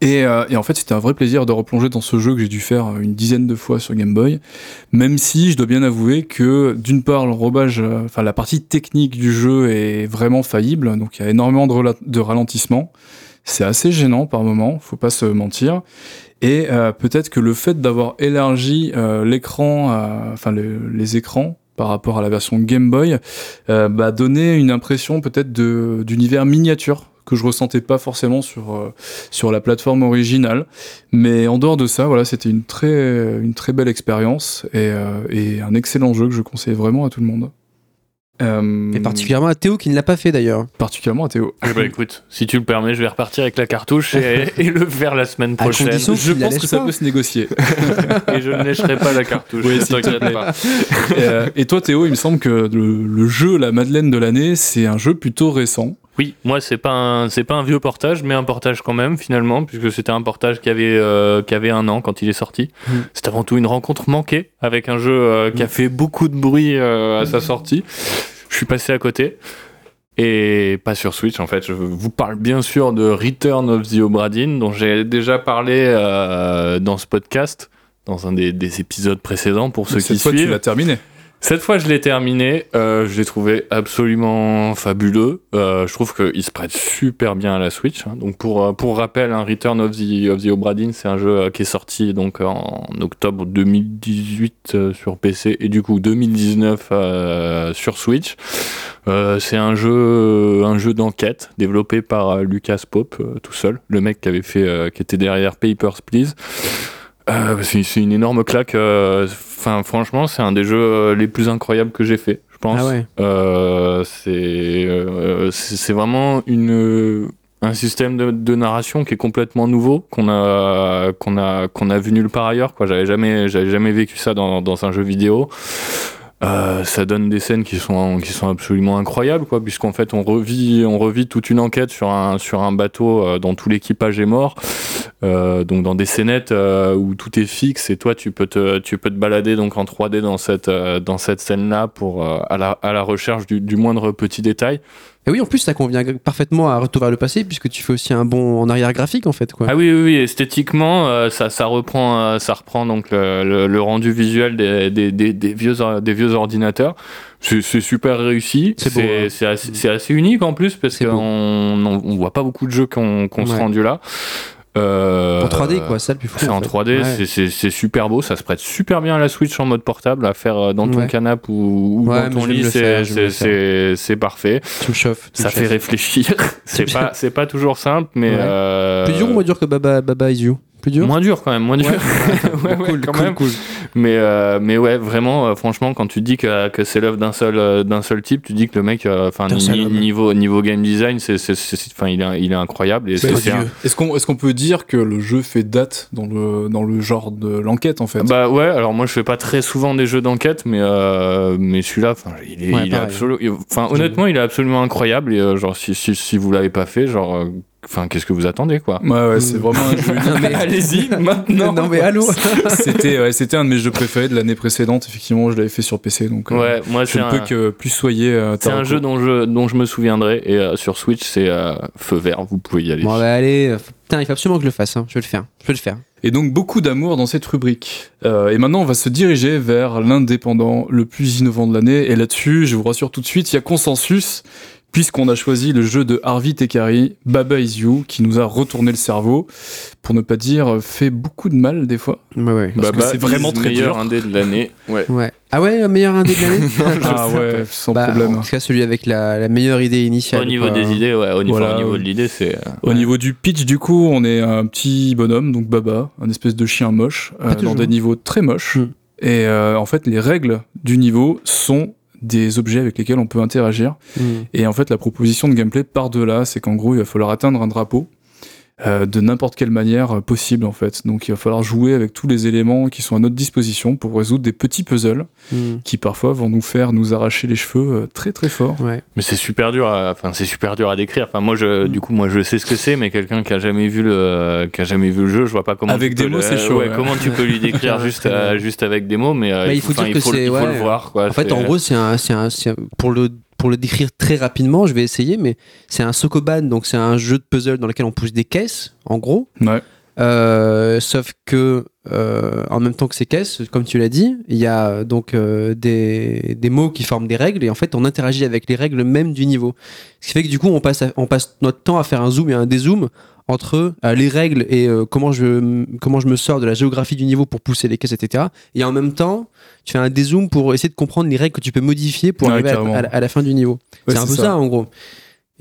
Et, euh, et en fait, c'était un vrai plaisir de replonger dans ce jeu que j'ai dû faire une dizaine de fois sur Game Boy. Même si je dois bien avouer que d'une part, le robage, enfin la partie technique du jeu est vraiment faillible, donc il y a énormément de, de ralentissement. C'est assez gênant par moment, faut pas se mentir. Et peut-être que le fait d'avoir élargi l'écran, enfin le- les écrans par rapport à la version Game Boy, euh, bah, donnait une impression peut-être d'univers miniature que je ressentais pas forcément sur euh, sur la plateforme originale. Mais en dehors de ça, voilà, c'était une très belle expérience euh, et un excellent jeu que je conseille vraiment à tout le monde. Euh, Et particulièrement à Théo qui ne l'a pas fait d'ailleurs. particulièrement à Théo. Eh ben, écoute, si tu le permets, je vais repartir avec la cartouche et, et le faire la semaine À prochaine. condition Je pense que ça pas. peut se négocier. Et je ne lâcherai pas la cartouche. Oui, plaît. pas. Euh, et toi Théo, il me semble que le, le jeu La Madeleine de l'année, c'est un jeu plutôt récent. Oui, moi c'est pas un c'est pas un vieux portage, mais un portage quand même finalement, puisque c'était un portage qui avait euh, qui avait un an quand il est sorti. Mm. C'est avant tout une rencontre manquée avec un jeu euh, qui a fait beaucoup de bruit euh, à sa sortie. Je suis passé à côté. Et pas sur Switch en fait. Je vous parle bien sûr de Return of the Obra Dinn, dont j'ai déjà parlé euh, dans ce podcast, dans un des, des épisodes précédents pour ceux Cette qui fois, tu suivent. l'as terminé. Cette fois, je l'ai terminé. Euh, je l'ai trouvé absolument fabuleux. Euh, je trouve qu'il se prête super bien à la Switch. hein. Donc, pour, euh, pour rappel, un Return of the, of the Obra Dinn, c'est un jeu euh, qui est sorti donc en octobre 2018 euh, sur PC et du coup 2019 euh, sur Switch. C'est un jeu, un jeu d'enquête développé par Lucas Pope tout seul, le mec qui avait fait, qui était derrière Papers Please. Euh, c'est une énorme claque. euh, Enfin, franchement, c'est un des jeux euh, les plus incroyables que j'ai fait, je pense. Ah ouais. Euh, c'est vraiment une un système de, de narration qui est complètement nouveau qu'on a qu'on a qu'on a vu nulle part ailleurs quoi j'avais jamais j'avais jamais vécu ça dans, dans un jeu vidéo Euh, ça donne des scènes qui sont qui sont absolument incroyables quoi puisqu'en fait on revit on revit toute une enquête sur un sur un bateau euh, dont tout l'équipage est mort. Euh, donc dans des scénettes euh, où tout est fixe et toi tu peux te tu peux te balader donc en 3D dans cette euh, dans cette scène là pour euh, à la à la recherche du, du moindre petit détail Et oui, en plus, ça convient parfaitement à Retour vers le passé, puisque tu fais aussi un bon en arrière graphique, en fait. Quoi. Ah oui, oui, oui, esthétiquement, euh, ça, ça, reprend, euh, ça reprend donc le, le- le rendu visuel des, des, des, des vieux, des vieux ordinateurs. C'est super réussi. C'est hein. Assez, assez unique en plus parce qu'on on, on voit pas beaucoup de jeux qui ont, qui ont ce Ouais. rendu là. Euh, en 3D, quoi, ça le plus fou. C'est en fait. 3D, Ouais. c'est- super beau, ça se prête super bien à la Switch en mode portable, à faire euh, dans ton Ouais. canapé ou, ou Ouais, dans ton lit, c'est- parfait. Tu me chauffes. tu Ça me fait chauffes. réfléchir. C'est pas, pas toujours simple, mais euh, Plus dur ou moins dur que Baba, Baba Is You? Plus dur Moins dur quand même, moins dur. Ouais. Ouais, ouais, cool, quand cool, même. cool. Mais, euh, mais ouais, vraiment, euh, franchement, quand tu dis que, que c'est l'œuvre d'un seul, euh, d'un seul type, tu dis que le mec, euh, enfin, niveau, niveau game design, c'est, c'est, c'est- enfin, il est, il est incroyable. Et c'est, c'est un-. Est-ce qu'on est qu'on peut dire que le jeu fait date dans le, dans le genre de l'enquête en fait? Bah ouais, alors moi je fais pas très souvent des jeux d'enquête, mais euh, mais celui-là, enfin, il est, Ouais, il est absolu- Enfin, honnêtement, il est absolument incroyable. Et euh, genre, si, si, si vous l'avez pas fait, genre, euh, enfin, qu'est-ce que vous attendez, quoi Ouais, ouais, c'est Mm. vraiment un jeu. Non, mais- Allez-y maintenant. Non, mais allô C'était ouais, c'était un de mes jeux préférés de l'année précédente. Effectivement, je l'avais fait sur PC, donc euh, Ouais, moi je c'est ne un, peux que plus soyer. euh, c'est un jeu dont je dont je me souviendrai. Et euh, sur Switch, c'est euh, feu vert. Vous pouvez y aller. Bon, bah allez. euh, Putain, il faut absolument que je le fasse. hein. Je vais le faire. Je vais le faire. Et donc beaucoup d'amour dans cette rubrique. Euh, et maintenant, on va se diriger vers l'indépendant le plus innovant de l'année. Et là-dessus, je vous rassure tout de suite, il y a consensus, puisqu'on a choisi le jeu de Harvey Tekari, Baba Is You, qui nous a retourné le cerveau, pour ne pas dire fait beaucoup de mal des fois. Ouais, ouais. Parce que c'est vraiment très meilleur dur. indé de l'année. Ouais. Ouais. Ah ouais, meilleur indé de l'année ah ouais, sans Bah, problème. En tout cas, celui avec la, la meilleure idée initiale. Au niveau quoi. des idées, ouais. Au niveau, Voilà, au niveau ouais. de l'idée, c'est. euh, Au niveau du pitch, du coup, on est un petit bonhomme, donc Baba, un espèce de chien moche, euh, dans des niveaux très moches. Mm. Et euh, en fait, les règles du niveau sont des objets avec lesquels on peut interagir. Hmm. Et en fait, la proposition de gameplay part de là, c'est qu'en gros, il va falloir atteindre un drapeau euh, de n'importe quelle manière euh, possible, en fait. Donc, il va falloir jouer avec tous les éléments qui sont à notre disposition pour résoudre des petits puzzles Hmm. qui parfois vont nous faire nous arracher les cheveux euh, très très fort. Ouais. Mais c'est super dur, à... enfin c'est super dur à décrire. Enfin moi je, du coup moi je sais ce que c'est, mais quelqu'un qui a jamais vu le, qui a jamais vu le jeu, je vois pas comment. Avec des mots, c'est chaud, Ouais, ouais. Comment tu peux lui décrire juste, euh, juste avec des mots, mais euh, Bah, il faut dire que il faut, il faut ouais. le voir quoi. En fait, en gros, c'est un, c'est un, c'est un- pour le pour le décrire très rapidement, je vais essayer, mais c'est un Sokoban, donc c'est un jeu de puzzle dans lequel on pousse des caisses, en gros. Ouais. Euh, sauf que euh, en même temps que ces caisses, comme tu l'as dit, il y a donc euh, des, des mots qui forment des règles et en fait on interagit avec les règles même du niveau. Ce qui fait que du coup on passe, à- on passe notre temps à faire un zoom et un dézoom entre euh, les règles et euh, comment, je, comment je me sors de la géographie du niveau pour pousser les caisses, etc. Et en même temps, tu fais un dézoom pour essayer de comprendre les règles que tu peux modifier pour Ouais, arriver à, la- à la fin du niveau. Ouais, c'est un peu ça. en gros.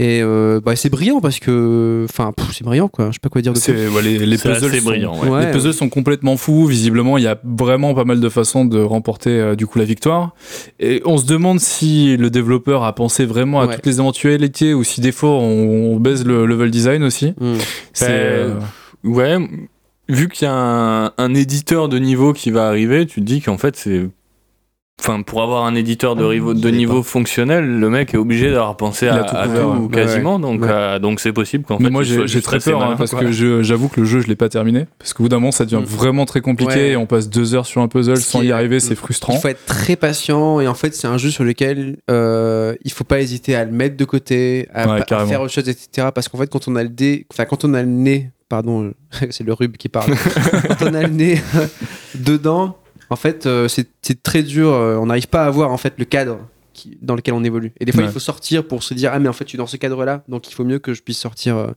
Et euh, bah, c'est brillant parce que. Enfin, c'est brillant quoi. Je sais pas quoi dire de plus. Ouais, les, puzzles assez sont- brillant, ouais. Ouais. Les puzzles sont complètement fous. Visiblement, il y a vraiment pas mal de façons de remporter euh, du coup la victoire. Et on se demande si le développeur a pensé vraiment à Ouais. toutes les éventualités ou si des fois on, on baise le level design aussi. Hmm. C'est Euh, Ouais, vu qu'il y a un, un éditeur de niveau qui va arriver, tu te dis qu'en fait, c'est. Enfin, pour avoir un éditeur de, Ah, rivo- de niveau fonctionnel, le mec est obligé d'avoir pensé à, tout à couvert, tout, ouais. quasiment. Donc, Ouais. euh, donc c'est possible qu'en Mais fait. moi j'ai très peur hein, parce quoi. que j'avoue que le jeu je l'ai pas terminé parce qu'au bout d'un moment ça devient Mm. vraiment très compliqué Ouais. et on passe deux heures sur un puzzle Ce sans y arriver c'est Mm. frustrant. Il faut être très patient et en fait c'est un jeu sur lequel euh, il faut pas hésiter à le mettre de côté, à, faire autre chose, etc. Parce qu'en fait quand on a le dé, enfin quand on a le nez, pardon, c'est le rub qui parle. quand on a le nez dedans, en fait euh, c'est très dur. euh, on n'arrive pas à voir en fait le cadre qui- dans lequel on évolue. Et des fois Ouais. il faut sortir pour se dire ah mais en fait je suis dans ce cadre-là, donc il faut mieux que je puisse sortir. euh,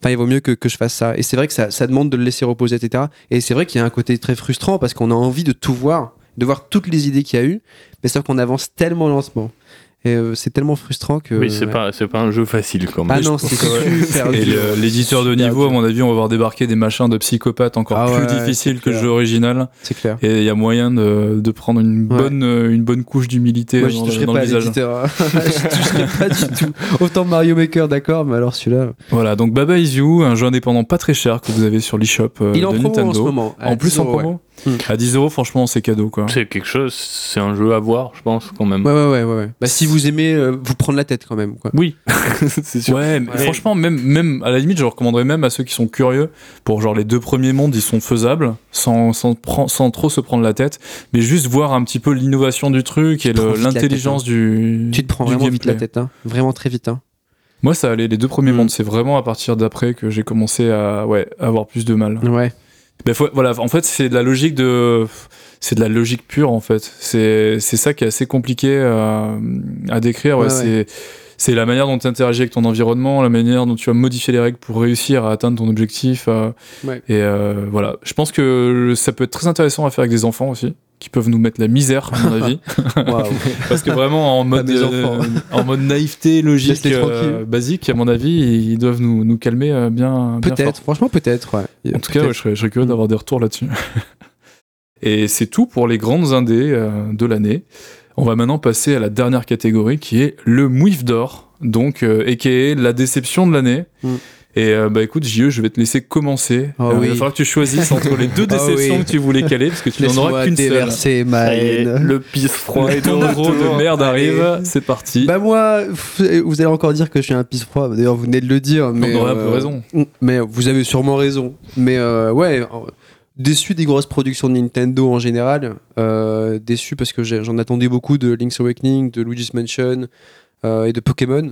Enfin, il vaut mieux que, que je fasse ça. Et c'est vrai que ça, ça demande de le laisser reposer, etc. Et c'est vrai qu'il y a un côté très frustrant parce qu'on a envie de tout voir, de voir toutes les idées qu'il y a eu, mais sauf qu'on avance tellement lentement. Et euh, c'est tellement frustrant que. Oui, c'est ouais. pas, c'est pas un jeu facile quand même. Ah non, c'est super Et l'éditeur de niveau, à mon avis, on va voir débarquer des machins de psychopathes encore Ah plus ouais, difficiles que le jeu original. C'est clair. Et il y a moyen de, de prendre une Ouais. bonne, euh, une bonne couche d'humilité Moi, je dans, toucherai dans pas le visage. hein. je toucherai pas du tout. Autant Mario Maker, d'accord, mais alors celui-là. Voilà, donc Baba Is You, un jeu indépendant pas très cher que vous avez sur l'eShop euh, Il est en de promo Nintendo. en ce moment. En plus 10 en promo Hmm. À 10 euros, franchement, c'est cadeau quoi. C'est quelque chose, c'est un jeu à voir, je pense, quand même. Ouais, ouais, ouais, ouais, ouais. Bah, si vous aimez euh, vous prendre la tête quand même. Quoi. Oui, c'est sûr. Ouais, mais Ouais. franchement, même, même à la limite, je recommanderais même à ceux qui sont curieux, pour genre les deux premiers mondes, ils sont faisables, sans, sans, sans trop se prendre la tête, mais juste voir un petit peu l'innovation du truc et l'intelligence du. Tu te prends vraiment vite la tête. Hein. Vraiment très vite. Hein. Moi, ça allait, les deux premiers Mm. mondes, c'est vraiment à partir d'après que j'ai commencé à ouais, avoir plus de mal. Ouais. Ben, faut- voilà, en fait, c'est de la logique de. C'est de la logique pure, en fait. C'est c'est ça qui est assez compliqué à, à décrire. Ouais, Ouais, ouais. c'est. C'est la manière dont tu interagis avec ton environnement, la manière dont tu vas modifier les règles pour réussir à atteindre ton objectif. euh, Ouais. Et euh, voilà. Je pense que ça peut être très intéressant à faire avec des enfants aussi, qui peuvent nous mettre la misère, à mon avis. Parce que vraiment, en mode, euh, en mode naïveté, logique, euh, basique, à mon avis, ils doivent nous, nous calmer euh, bien. Peut-être. Franchement, peut-être. Ouais. En tout cas, ouais, je, serais, je serais curieux d'avoir des retours là-dessus. Et c'est tout pour les grandes indés de l'année. On va maintenant passer à la dernière catégorie qui est le Mouif d'or, donc euh, aka la déception de l'année. Mm. Et euh, bah écoute, JE, je vais te laisser commencer. Oh Euh, Il oui. va falloir que tu choisisses entre les deux Oh déceptions oui. que tu voulais caler, parce que tu n'en auras qu'une seule. ma haine. le pisse froid est de merde arrive, c'est parti. Bah moi, vous allez encore dire que je suis un pisse froid. D'ailleurs, vous venez de le dire. Mais, aurait un peu euh, raison. Mais vous avez sûrement raison. Mais euh, ouais, déçu des grosses productions de Nintendo en général. Euh, déçu parce que j'en attendais beaucoup de Link's Awakening, de Luigi's Mansion euh, et de Pokémon.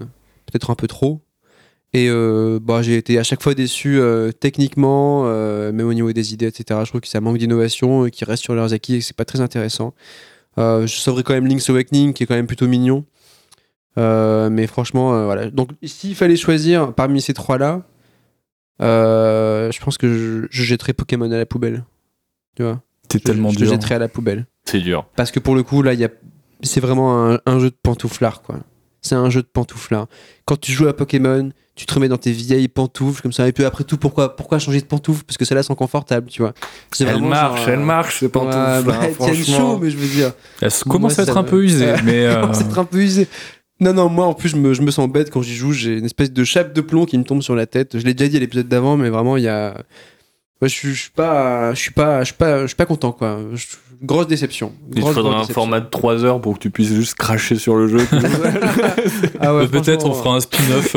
Peut-être un peu trop. Et euh, bah, j'ai été à chaque fois déçu euh, techniquement, euh, même au niveau des idées, etc. Je trouve que ça manque d'innovation, et qu'ils restent sur leurs acquis et que c'est pas très intéressant. Euh, je sauverai quand même Link's Awakening, qui est quand même plutôt mignon. Euh, mais franchement, euh, voilà. Donc, s'il fallait choisir parmi ces trois-là, euh, je pense que je, je jetterais Pokémon à la poubelle. Tu vois? T'es Je- tellement je, dur. jetterais à la poubelle. C'est dur. Parce que pour le coup, là, il y a... c'est vraiment un, un jeu de pantouflard, quoi. C'est un jeu de pantouflard. Quand tu joues à Pokémon, tu te remets dans tes vieilles pantoufles, comme ça. Et puis après tout, pourquoi, pourquoi changer de pantoufles Parce que celles-là sont confortables, tu vois. C'est Elle vraiment marche, genre, euh, elle marche, c'est pas ouais, bah, elles tiennent chaud, mais je veux dire. Elle se- commence Moi, à être ça un peu usée, mais. euh, commence à être un peu usé. Non, non, moi en plus, je me, je me sens bête quand j'y joue. J'ai une espèce de chape de plomb qui me tombe sur la tête. Je l'ai déjà dit à l'épisode d'avant, mais vraiment, il y a. Moi, je suis, je suis pas, je suis pas, je suis pas, je suis pas content, quoi. Je- grosse déception. Il te faudra un déception. format de 3 heures pour que tu puisses juste cracher sur le jeu. Ah ouais, Peut-être on fera un spin-off.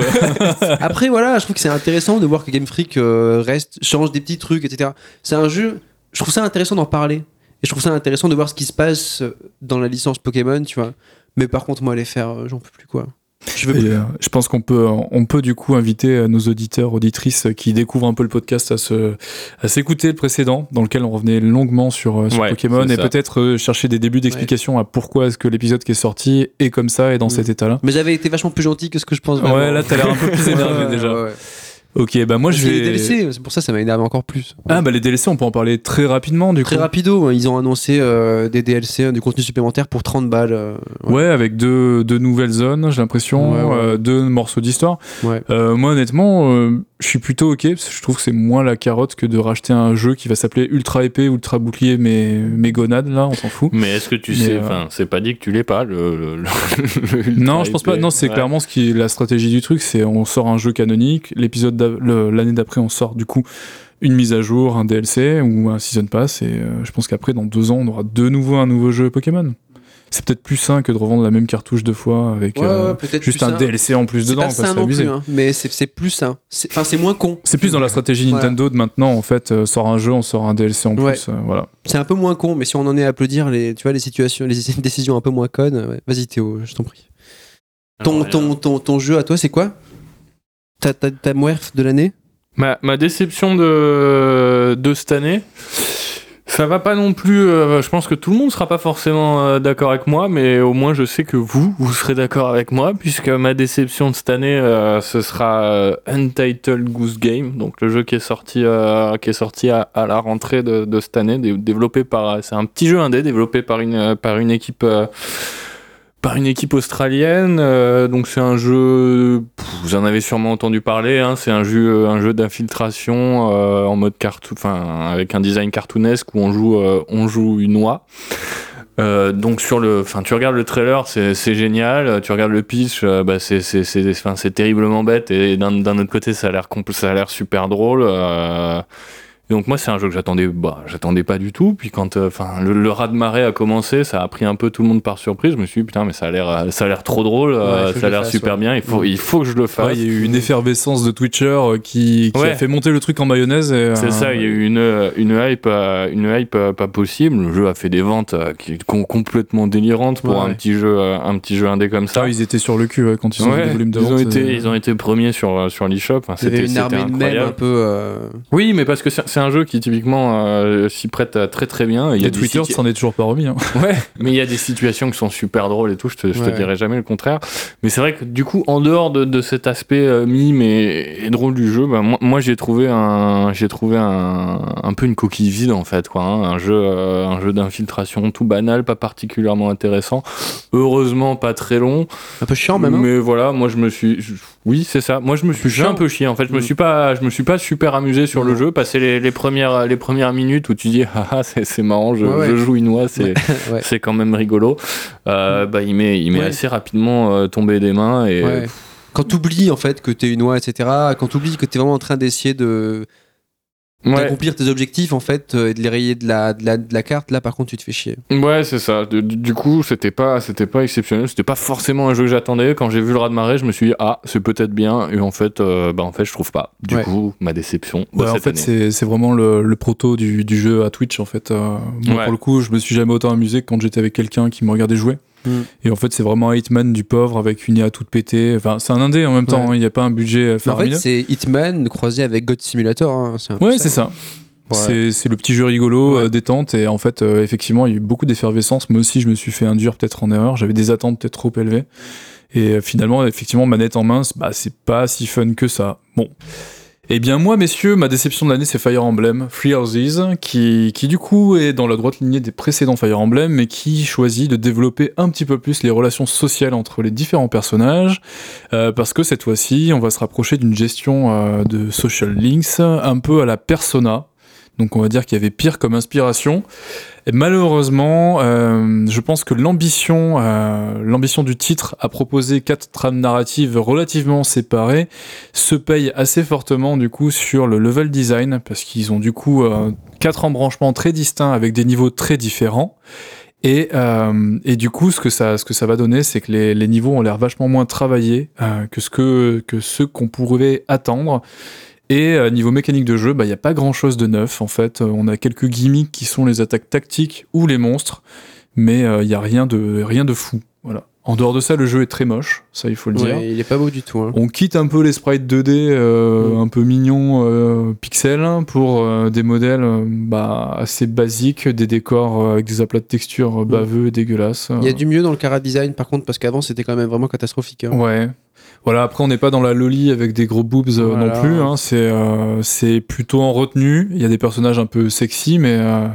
Après, voilà, je trouve que c'est intéressant de voir que Game Freak euh, reste, change des petits trucs, etc. C'est un jeu, je trouve ça intéressant d'en parler. Et je trouve ça intéressant de voir ce qui se passe euh, dans la licence Pokémon, tu vois. Mais par contre, moi, les faire, euh, j'en peux plus quoi. Je veux euh, je pense qu'on peut, on peut du coup inviter euh, nos auditeurs, auditrices euh, qui découvrent un peu le podcast à se, à s'écouter le précédent, dans lequel on revenait longuement sur, sur Ouais, Pokémon et peut-être chercher des débuts d'explication à pourquoi est-ce que l'épisode qui est sorti est comme ça et dans Mm. cet état-là. Mais j'avais été vachement plus gentil que ce que je pense. vraiment. Ouais, là t'as l'air un peu plus énervé Ouais, déjà. Ok, bah moi je C'est les vais. DLC, c'est pour ça que ça m'a énervé encore plus. Ah bah les DLC, on peut en parler très rapidement du Très coup. rapido, hein, ils ont annoncé euh, des DLC, hein, du contenu supplémentaire pour 30 balles. euh, Ouais, avec deux, deux nouvelles zones, j'ai l'impression, Ouais, ouais. euh, deux morceaux d'histoire. ouais. Moi, honnêtement, euh, je suis plutôt ok, parce que je trouve que c'est moins la carotte que de racheter un jeu qui va s'appeler Ultra épée, Ultra bouclier, mais mes gonades, là, on s'en fout. Mais est-ce que tu Mais, sais, euh, enfin, c'est pas dit que tu l'aies pas, le. le- le- le Non, je pense pas. Non, c'est clairement ce qui est la stratégie du truc, c'est on sort un jeu canonique, l'épisode l'année d'après, on sort du coup une mise à jour, un DLC ou un season pass, et euh, je pense qu'après, dans deux ans, on aura de nouveau un nouveau jeu Pokémon. C'est peut-être plus sain que de revendre la même cartouche deux fois avec Ouais, euh, juste un sain. DLC en plus C'est dedans. pas c'est non abusé. plus, hein, mais c'est c'est plus. C'est- Enfin, c'est moins con. C'est plus dans la stratégie Voilà. Nintendo de maintenant, en fait, euh, sort un jeu, on sort un DLC en Ouais. plus, euh, voilà. C'est un peu moins con, mais si on en est à applaudir les, tu vois, les situations, les décisions un peu moins connes, ouais. vas-y Théo, je t'en prie. Ton, ton, ton, ton jeu à toi, c'est quoi? Ta, ta, ta de l'année? Ma, ma déception de, de cette année, ça va pas non plus. euh, je pense que tout le monde sera pas forcément euh, d'accord avec moi, mais au moins je sais que vous, vous serez d'accord avec moi, puisque ma déception de cette année, euh, ce sera Untitled Goose Game, donc le jeu qui est sorti, qui est sorti à, à la rentrée de, de cette année, dé- développé par. C'est un petit jeu indé développé par une, par une équipe. Euh, par une équipe australienne. euh, donc c'est un jeu, vous en avez sûrement entendu parler. hein, c'est un jeu, un jeu d'infiltration euh, en mode cartoon, enfin avec un design cartoonesque où on joue, euh, on joue une oie. Euh, donc sur le, enfin tu regardes le trailer, c'est génial. Tu regardes le pitch, euh, bah c'est c'est terriblement bête et d'un autre côté ça a l'air ça a l'air super drôle. Et donc moi c'est un jeu que j'attendais bah j'attendais pas du tout puis quand euh, enfin le, le raz de marée a commencé ça a pris un peu tout le monde par surprise je me suis dit putain mais ça a l'air euh, ça a l'air trop drôle euh, Ouais, ça a l'air super ouais. bien il faut il faut que je le fasse Ouais, il y a eu une effervescence de Twitcher qui, qui Ouais. a fait monter le truc en mayonnaise. et, c'est euh, ça, il y a eu une, une hype, une hype pas possible. Le jeu a fait des ventes qui sont complètement délirantes pour Ouais. un petit jeu, un petit jeu indé comme ça. Ah, ils étaient sur le cul quand ils ont Ouais, fait des volumes de ils, ont été, ils ont été premiers sur, sur l'eShop. Enfin, c'était une c'était armée de mèmes incroyable. un peu. euh, Oui, mais parce que c'est c'est un jeu qui typiquement euh, s'y prête euh, très très bien. Il y a Et des Twitter situ- s'en est toujours pas remis. hein. Ouais, mais il y a des situations qui sont super drôles et tout, je te, je te dirai jamais le contraire. Mais c'est vrai que du coup, en dehors de, de cet aspect euh, mime et, et drôle du jeu, bah, moi, moi j'ai trouvé un, j'ai trouvé un, un peu une coquille vide en fait, quoi. hein. un jeu, euh, un jeu d'infiltration tout banal, pas particulièrement intéressant. Heureusement, pas très long. un peu chiant même. hein. Mais voilà, moi je me suis, je- oui c'est ça. Moi je me suis, Plus je suis un peu chié en fait. Je me Mm. suis pas, je me suis pas super amusé sur le Non. jeu. Passer les, les premières, les premières minutes où tu dis ah c'est marrant, je, Ouais, ouais. je joue une oie, c'est Ouais. c'est quand même rigolo. Euh, bah, il m'est, il m'est Ouais. assez rapidement euh, tombé des mains et. Quand t'oublies en fait que t'es une oie, etc. Quand t'oublies que t'es vraiment en train d'essayer de ouais, d'accomplir tes objectifs en fait euh, et de les rayer de la, de la, de la carte, là par contre tu te fais chier. ouais, c'est ça. Du, du- coup, c'était pas, c'était pas exceptionnel. C'était pas forcément un jeu que j'attendais. Quand j'ai vu le raz de marée, je me suis dit ah c'est peut-être bien. Et en fait, euh, bah en fait, je trouve pas. Du Ouais. coup, ma déception. de Ouais, en cette fait, c'est c'est vraiment le, le proto du, du jeu à Twitch. En fait, Euh, moi, Ouais. pour le coup, je me suis jamais autant amusé que quand j'étais avec quelqu'un qui me regardait jouer. Mm. Et en fait, c'est vraiment un Hitman du pauvre avec une IA toute pétée. Enfin, c'est un indé en même temps. Ouais. hein, Il n'y a pas un budget euh, Mais en fait faramineux. c'est Hitman croisé avec God Simulator. hein, Ouais, c'est ça. Ouais. C'est le petit jeu rigolo, Ouais. euh, détente. Et en fait, euh, effectivement, il y a eu beaucoup d'effervescence. Moi aussi, je me suis fait induire peut-être en erreur. J'avais des attentes peut-être trop élevées. Et finalement, effectivement, manette en main, bah, c'est pas si fun que ça. Bon. Eh bien, moi, messieurs, ma déception de l'année, c'est Fire Emblem Free Houses, qui, qui du coup est dans la droite lignée des précédents Fire Emblem, mais qui choisit de développer un petit peu plus les relations sociales entre les différents personnages, euh, parce que cette fois-ci, on va se rapprocher d'une gestion euh, de social links un peu à la persona. Donc on va dire qu'il y avait pire comme inspiration. Malheureusement, euh, je pense que l'ambition, euh, l'ambition du titre à proposer quatre trames narratives relativement séparées se paye assez fortement du coup sur le level design parce qu'ils ont du coup euh, quatre embranchements très distincts avec des niveaux très différents. Et, du coup, ce que ça, ce va donner, c'est que les, niveaux ont l'air vachement moins travaillés que ce que, que ceux qu'on pourrait attendre. Et euh, niveau mécanique de jeu, bah, il n'y a pas grand chose de neuf en fait. Euh, on a quelques gimmicks qui sont les attaques tactiques ou les monstres, mais il n'y a rien de, rien de fou. Voilà. En dehors de ça, le jeu est très moche, ça il faut le dire. Il est pas beau du tout. hein. On quitte un peu les sprites 2D euh, Mm. un peu mignons euh, pixels pour euh, des modèles euh, bah, assez basiques, des décors euh, avec des aplats de textures euh, baveux et dégueulasses. Il y a du mieux dans le cara design par contre parce qu'avant c'était quand même vraiment catastrophique. hein. Ouais. Voilà, après on n'est pas dans la loli avec des gros boobs euh, Voilà. non plus, hein. c'est euh, c'est plutôt en retenue, il y a des personnages un peu sexy, mais euh,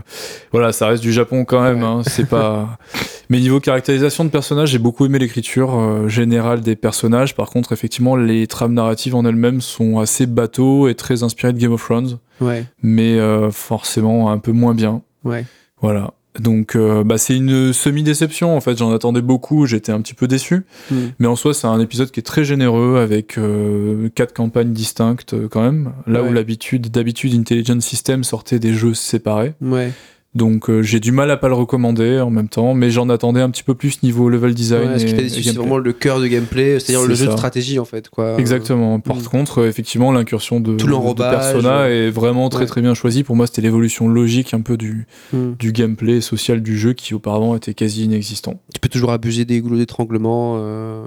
voilà, ça reste du Japon quand même, Ouais. hein. c'est pas... Mais niveau caractérisation de personnages, j'ai beaucoup aimé l'écriture euh, générale des personnages, par contre effectivement les trames narratives en elles-mêmes sont assez bateaux et très inspirées de Game of Thrones, Ouais, mais euh, forcément un peu moins bien. ouais. Voilà. Donc euh, bah, c'est une semi-déception en fait, j'en attendais beaucoup, j'étais un petit peu déçu. Mm. Mais en soi, c'est un épisode qui est très généreux avec euh, quatre campagnes distinctes euh, quand même. Là Ouais. où l'habitude, d'habitude, Intelligent System sortait des jeux séparés. Ouais. Donc euh, j'ai du mal à pas le recommander en même temps, mais j'en attendais un petit peu plus niveau level design. Ouais, ce c'est vraiment le cœur de gameplay, c'est-à-dire C'est le jeu de stratégie en fait. Quoi. Exactement. Par Mm. contre, euh, effectivement, l'incursion de, Tout de l'enrobage, Persona ouais. est vraiment très Ouais. très bien choisie. Pour moi, c'était l'évolution logique un peu du, Mm. du gameplay social du jeu qui auparavant était quasi inexistant. Tu peux toujours abuser des goulots d'étranglement. euh,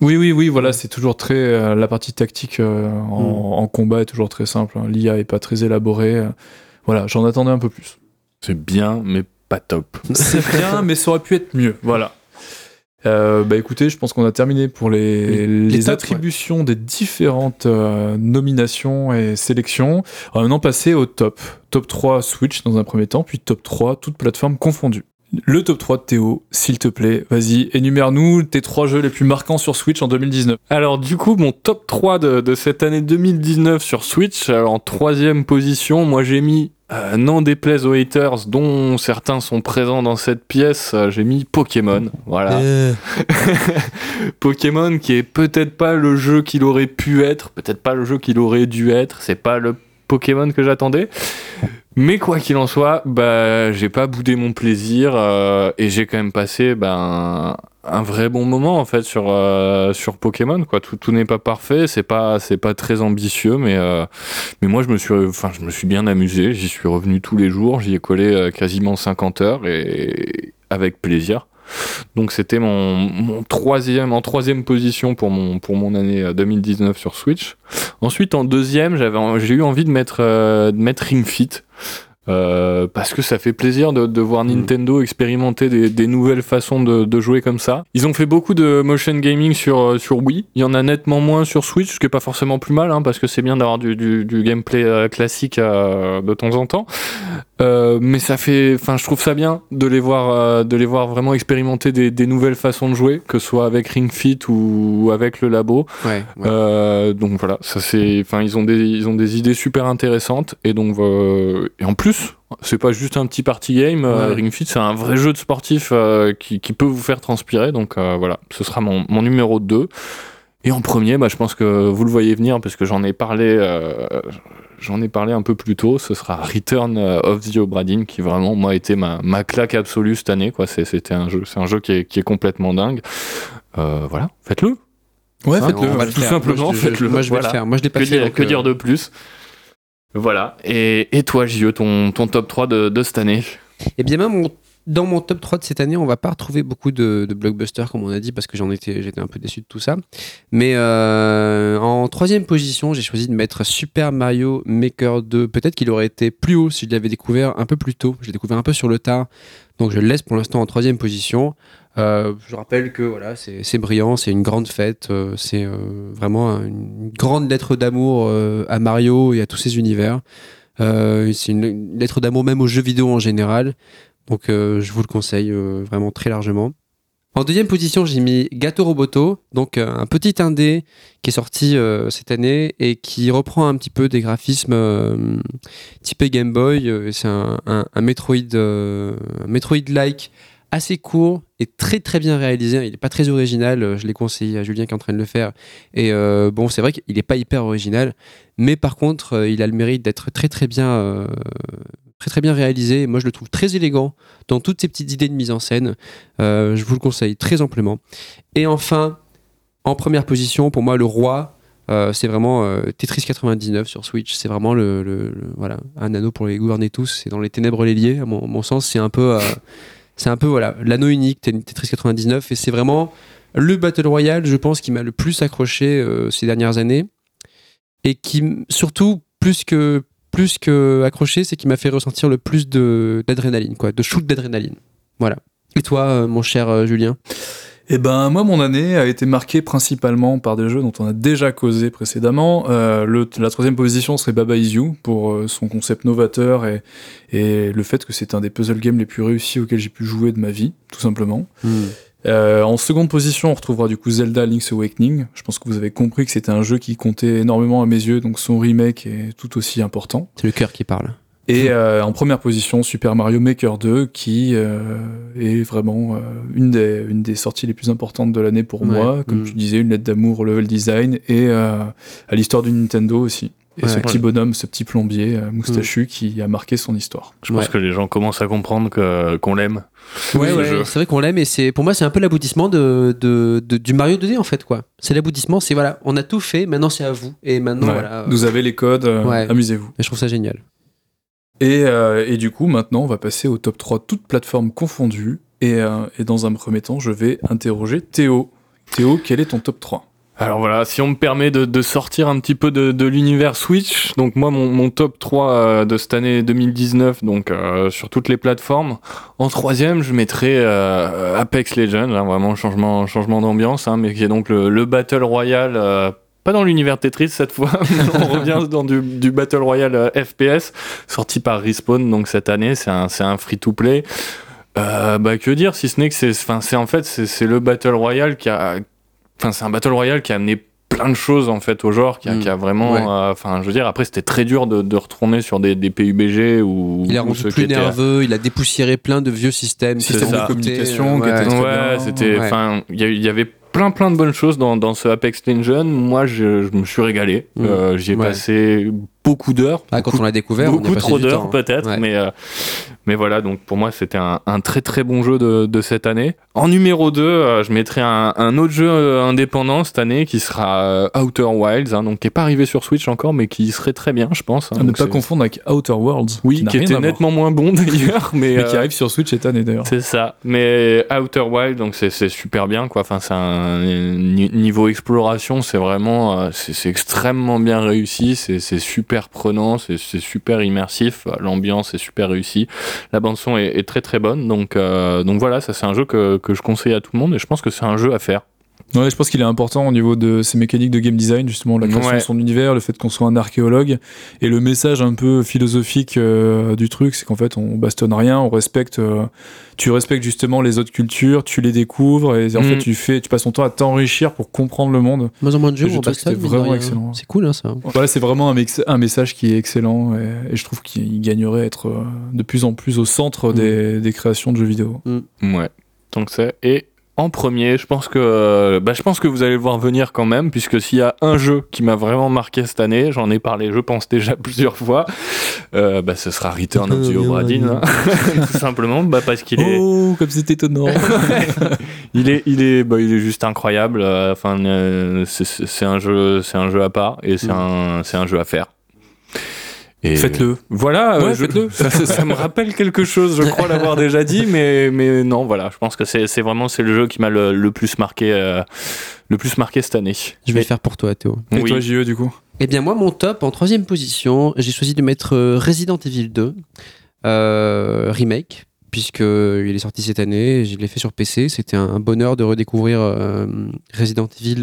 Oui, oui, oui, voilà, c'est toujours très. euh, la partie tactique euh, en, en combat est toujours très simple. hein. L'IA est pas très élaborée. euh. voilà, j'en attendais un peu plus. C'est bien, mais pas top. C'est bien, mais ça aurait pu être mieux. Voilà. Euh, bah écoutez, je pense qu'on a terminé pour les, les, les tops, attributions des différentes euh, nominations et sélections. On va maintenant passer au top. Top 3 Switch dans un premier temps, puis top 3 toutes plateformes confondues. Le top 3 de Théo, s'il te plaît, vas-y, énumère-nous tes trois jeux les plus marquants sur Switch en 2019. Alors du coup, mon top 3 de, de cette année 2019 sur Switch, alors, en troisième position, moi j'ai mis, euh, n'en déplaise aux haters, dont certains sont présents dans cette pièce, euh, j'ai mis Pokémon. Voilà. Euh, Pokémon qui est peut-être pas le jeu qu'il aurait pu être, peut-être pas le jeu qu'il aurait dû être, c'est pas le Pokémon que j'attendais. Mais quoi qu'il en soit, bah j'ai pas boudé mon plaisir euh, et j'ai quand même passé ben un vrai bon moment en fait sur euh, sur Pokémon. Tout, n'est pas parfait, c'est pas pas très ambitieux, mais euh, mais moi je me suis je me suis bien amusé. J'y suis revenu tous les jours, j'y ai collé quasiment 50 heures et avec plaisir. Donc c'était mon, mon troisième en troisième position pour mon pour mon année euh, 2019 sur Switch. Ensuite en deuxième j'ai eu envie de mettre euh, de mettre Ring Fit. euh, parce que ça fait plaisir de, de voir Nintendo expérimenter des, des nouvelles façons de, de jouer comme ça. Ils ont fait beaucoup de motion gaming sur, euh, sur Wii. Il y en a nettement moins sur Switch, ce qui est pas forcément plus mal, hein, parce que c'est bien d'avoir du, du, du gameplay euh, classique euh, de temps en temps. Euh, mais ça fait, enfin, je trouve ça bien de les voir, euh, de les voir vraiment expérimenter des, des nouvelles façons de jouer, que ce soit avec Ring Fit ou avec le labo. ouais, ouais. Euh, donc voilà, ça c'est, enfin, ils ont des, ils ont des idées super intéressantes et donc et en plus, c'est pas juste un petit party game. Ouais. Ring Fit, c'est un vrai jeu de sportif qui, qui peut vous faire transpirer. Donc voilà, ce sera mon, mon numéro 2 Et en premier, bah, je pense que vous le voyez venir parce que j'en ai parlé, euh, j'en ai parlé un peu plus tôt. Ce sera Return of the Obra Dinn qui vraiment moi a été ma, ma claque absolue cette année. Quoi, C'est- c'était un jeu, c'est un jeu qui est, qui est complètement dingue. Euh, voilà, faites-le. Ouais, Hein, faites-le. tout faire. simplement, Moi, je- je- faites-le. Moi, je vais Voilà. le faire. Moi, je l'ai pas Que, fait. dire, donc, que euh, dire de plus? Voilà. Et, et toi, JE, ton, ton top 3 de, de cette année? Et bien même mon- dans mon top 3 de cette année, on va pas retrouver beaucoup de, blockbusters comme on a dit parce que j'en étais j'étais un peu déçu de tout ça. Mais euh, en troisième position, j'ai choisi de mettre Super Mario Maker 2. Peut-être qu'il aurait été plus haut si je l'avais découvert un peu plus tôt. Je l'ai découvert un peu sur le tard, donc je le laisse pour l'instant en troisième position. Euh, je rappelle que voilà, c'est brillant, c'est une grande fête, euh, c'est vraiment un- une grande lettre d'amour à Mario et à tous ses univers. C'est une lettre d'amour même aux jeux vidéo en général. Donc euh, je vous le conseille euh, vraiment très largement. En deuxième position, j'ai mis Gato Roboto, donc euh, un petit indé qui est sorti cette année et qui reprend un petit peu des graphismes typés Game Boy. C'est un, Metroid, Metroid-like assez court et très très bien réalisé. Il n'est pas très original, je l'ai conseillé à Julien qui est en train de le faire. Et bon, c'est vrai qu'il n'est pas hyper original, mais par contre, il a le mérite d'être très très bien, très très bien réalisé. Moi, je le trouve très élégant dans toutes ces petites idées de mise en scène. Euh, je vous le conseille très amplement. Et enfin, en première position, pour moi, le roi. euh, c'est vraiment euh, Tetris 99 sur Switch. C'est vraiment le, voilà un anneau pour les gouverner tous. C'est dans les ténèbres liés. À mon, mon sens, c'est un peu C'est un peu voilà l'anneau unique Tetris 99 et c'est vraiment le Battle Royale, je pense, qui m'a le plus accroché ces dernières années et qui surtout plus que plus que accroché, c'est qui m'a fait ressentir le plus de d'adrénaline quoi, de shoot d'adrénaline. Voilà. Et toi, euh, mon cher euh, Julien? Eh ben moi mon année a été marquée principalement par des jeux dont on a déjà causé précédemment. Euh, le, la troisième position serait Baba Is You pour euh, son concept novateur et, et le fait que c'est un des puzzle games les plus réussis auxquels j'ai pu jouer de ma vie, tout simplement. Hmm. Euh, en seconde position, on retrouvera du coup Zelda Link's Awakening. Je pense que vous avez compris que c'était un jeu qui comptait énormément à mes yeux, donc son remake est tout aussi important. C'est le cœur qui parle. Et euh, en première position, Super Mario Maker 2, qui euh, est vraiment euh, une, des, une des sorties les plus importantes de l'année pour Ouais. moi. Comme Mm. tu disais, une lettre d'amour au level design et à l'histoire du Nintendo aussi. Et ce Ouais. petit bonhomme, ce petit plombier euh, moustachu qui a marqué son histoire. Je pense Ouais. que les gens commencent à comprendre que- qu'on l'aime. Ouais, ce c'est vrai qu'on l'aime et c'est pour moi c'est un peu l'aboutissement de, de, de- du Mario 2D en fait quoi. C'est l'aboutissement, c'est voilà, on a tout fait, maintenant c'est à vous et maintenant Ouais. voilà. Vous avez les codes, euh, Ouais. amusez-vous. Et je trouve ça génial. Et, euh, et du coup, maintenant, on va passer au top 3, toutes plateformes confondues. Et, euh, et dans un premier temps, je vais interroger Théo. Théo, quel est ton top 3 Alors voilà, si on me permet de, de sortir un petit peu de, de l'univers Switch, donc moi mon, mon top 3 euh, de cette année 2019, donc euh, sur toutes les plateformes, en troisième je mettrais euh, Apex Legends, hein, vraiment changement, changement d'ambiance, hein, mais qui est donc le, le Battle Royale, euh, pas dans l'univers Tetris cette fois, on revient dans du, du Battle Royale euh, FPS, sorti par Respawn donc cette année, c'est un, un free-to-play. Euh, bah que dire si ce n'est que c'est enfin c'est en fait c'est le battle royale qui a enfin c'est un battle royale qui a amené plein de choses en fait au genre qui a, Mm. qui a vraiment Ouais. euh, enfin je veux dire après c'était très dur de, de retourner sur des, des PUBG ou Il a rendu plus étaient- nerveux, il a dépoussiéré plein de vieux systèmes, Système de communication ouais. c'était Ouais. enfin il y, avait plein plein de bonnes choses dans, dans ce Apex Legends moi je, je me suis régalé Mm. Euh, j'y ai Ouais. passé beaucoup d'heures Ah, quand on l'a découvert, on y a beaucoup passé trop d'heures hein. peut-être, Ouais. mais euh, mais voilà. Donc pour moi, c'était un, un très très bon jeu de, de cette année. En numéro 2 euh, je mettrai un, un autre jeu euh, indépendant cette année qui sera euh, Outer Wilds, hein, donc qui est pas arrivé sur Switch encore, mais qui serait très bien, je pense. hein. Ne pas confondre avec Outer Worlds. Oui, qui était nettement moins bon d'ailleurs, mais, Mais qui arrive sur Switch cette année d'ailleurs. c'est ça. Mais Outer Wild, donc c'est super bien quoi. Enfin, c'est un ni- niveau exploration, c'est vraiment, c'est extrêmement bien réussi. C'est super prenant, c'est super immersif. L'ambiance est super réussie. La bande son est, très très bonne. Donc euh, donc voilà, ça c'est un jeu que que je conseille à tout le monde et je pense que c'est un jeu à faire. Ouais, je pense qu'il est important au niveau de ses mécaniques de game design, justement, la création Ouais. de son univers, le fait qu'on soit un archéologue, et le message un peu philosophique euh, du truc, c'est qu'en fait, on bastonne rien, on respecte, euh, tu respectes justement les autres cultures, tu les découvres, et en fait, tu fais, tu passes ton temps à t'enrichir pour comprendre le monde. Moins en moins de jeux, je que bastonne, vraiment excellent. C'est cool, hein, ça. Voilà, c'est vraiment un, message qui est excellent, et, et je trouve qu'il gagnerait à être euh, de plus en plus au centre Mhm. des, des créations de jeux vidéo. Ouais. Donc c'est et en premier, je pense que euh, bah, je pense que vous allez le voir venir quand même, puisque s'il y a un jeu qui m'a vraiment marqué cette année, j'en ai parlé, je pense déjà plusieurs fois, euh, bah, ce sera Return of the Obra Dinn, hein. tout simplement, bah, parce qu'il est, Oh, comme c'est étonnant! il est, il est, bah, il est juste incroyable. euh, Enfin, euh, c'est un jeu, c'est un jeu à part et c'est Mm. un, c'est un jeu à faire. Et Faites-le! Voilà, euh, Ouais, je- faites-le. ça, ça- ça me rappelle quelque chose, je crois l'avoir déjà dit, mais, mais non, voilà, je pense que c'est c'est vraiment c'est le jeu qui m'a le, le plus marqué, euh, le plus marqué cette année. Je vais le faire pour toi, Théo. Et Oui. toi, JE, du coup? Eh bien, moi, mon top, en troisième position, j'ai choisi de mettre euh, Resident Evil 2 euh, Remake, puisqu'il est sorti cette année, je l'ai fait sur PC. C'était un, un bonheur de redécouvrir euh, Resident Evil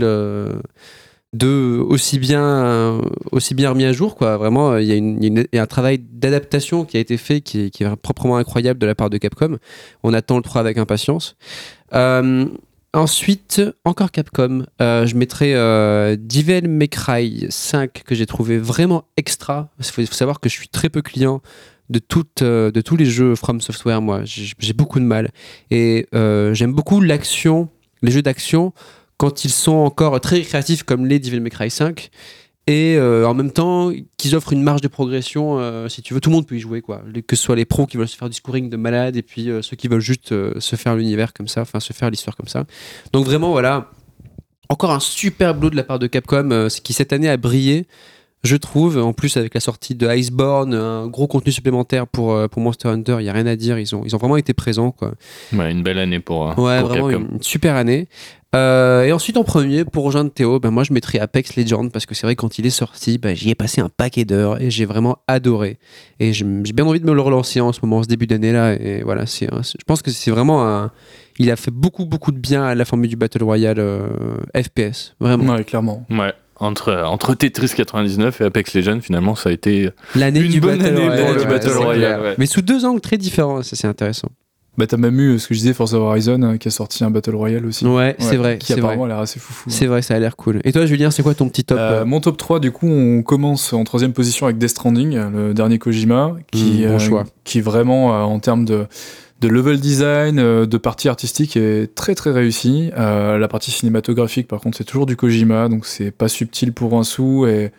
2 aussi bien, euh, aussi bien remis à jour. Quoi. Vraiment, il y, a une- une- un travail d'adaptation qui a été fait qui est, proprement incroyable de la part de Capcom. On attend le 3 avec impatience. Euh, Ensuite, encore Capcom, euh, je mettrai euh, Devil May Cry 5 que j'ai trouvé vraiment extra. Il faut, savoir que je suis très peu client de, de tous les jeux From Software, moi. J'ai beaucoup de mal. Et j'aime beaucoup l'action, les jeux d'action, quand ils sont encore très créatifs comme les Devil May Cry 5. Et euh, en même temps, qu'ils offrent une marge de progression, euh, si tu veux, tout le monde peut y jouer, quoi. Que ce soit les pros qui veulent se faire du scoring de malade, et puis euh, ceux qui veulent juste se faire l'univers comme ça, enfin se faire l'histoire comme ça. Donc vraiment, voilà, encore un super boulot de la part de Capcom, qui cette année a brillé. je trouve. En plus, avec la sortie de Iceborne, un gros contenu supplémentaire pour, pour Monster Hunter, il n'y a rien à dire. Ils ont, ils ont vraiment été présents. Quoi. Ouais, une belle année pour, Ouais, pour vraiment Capcom. une, une super année. Euh, et ensuite, en premier, pour rejoindre Théo, ben moi je mettrais Apex Legends parce que c'est vrai, quand il est sorti, ben, j'y ai passé un paquet d'heures et j'ai vraiment adoré. Et j'ai bien envie de me le relancer en ce moment, en ce début d'année là. Et voilà, c'est, je pense que c'est vraiment un. Il a fait beaucoup, beaucoup de bien à la formule du Battle Royale euh, FPS. Vraiment. Ouais, clairement. Ouais. Entre, entre Tetris 99 et Apex Legends, finalement, ça a été L'année une du bonne Battle année Royale. pour le ouais, Battle Royale. ouais. Mais sous deux angles très différents, ça c'est intéressant. Bah, t'as même eu ce que je disais, Forza Horizon, euh, qui a sorti un Battle Royale aussi. Ouais, c'est vrai. Qui vrai. apparemment a l'air assez foufou. C'est vrai, ça a l'air cool. Et toi, Julien, c'est quoi ton petit top Euh, euh mon top 3, du coup, on commence en troisième position avec Death Stranding, euh, le dernier Kojima, qui, Mm, bon euh, choix. qui vraiment, euh, en termes de, de level design, euh, de partie artistique, est très très réussi. Euh, la partie cinématographique, par contre, c'est toujours du Kojima, donc c'est pas subtil pour un sou, et,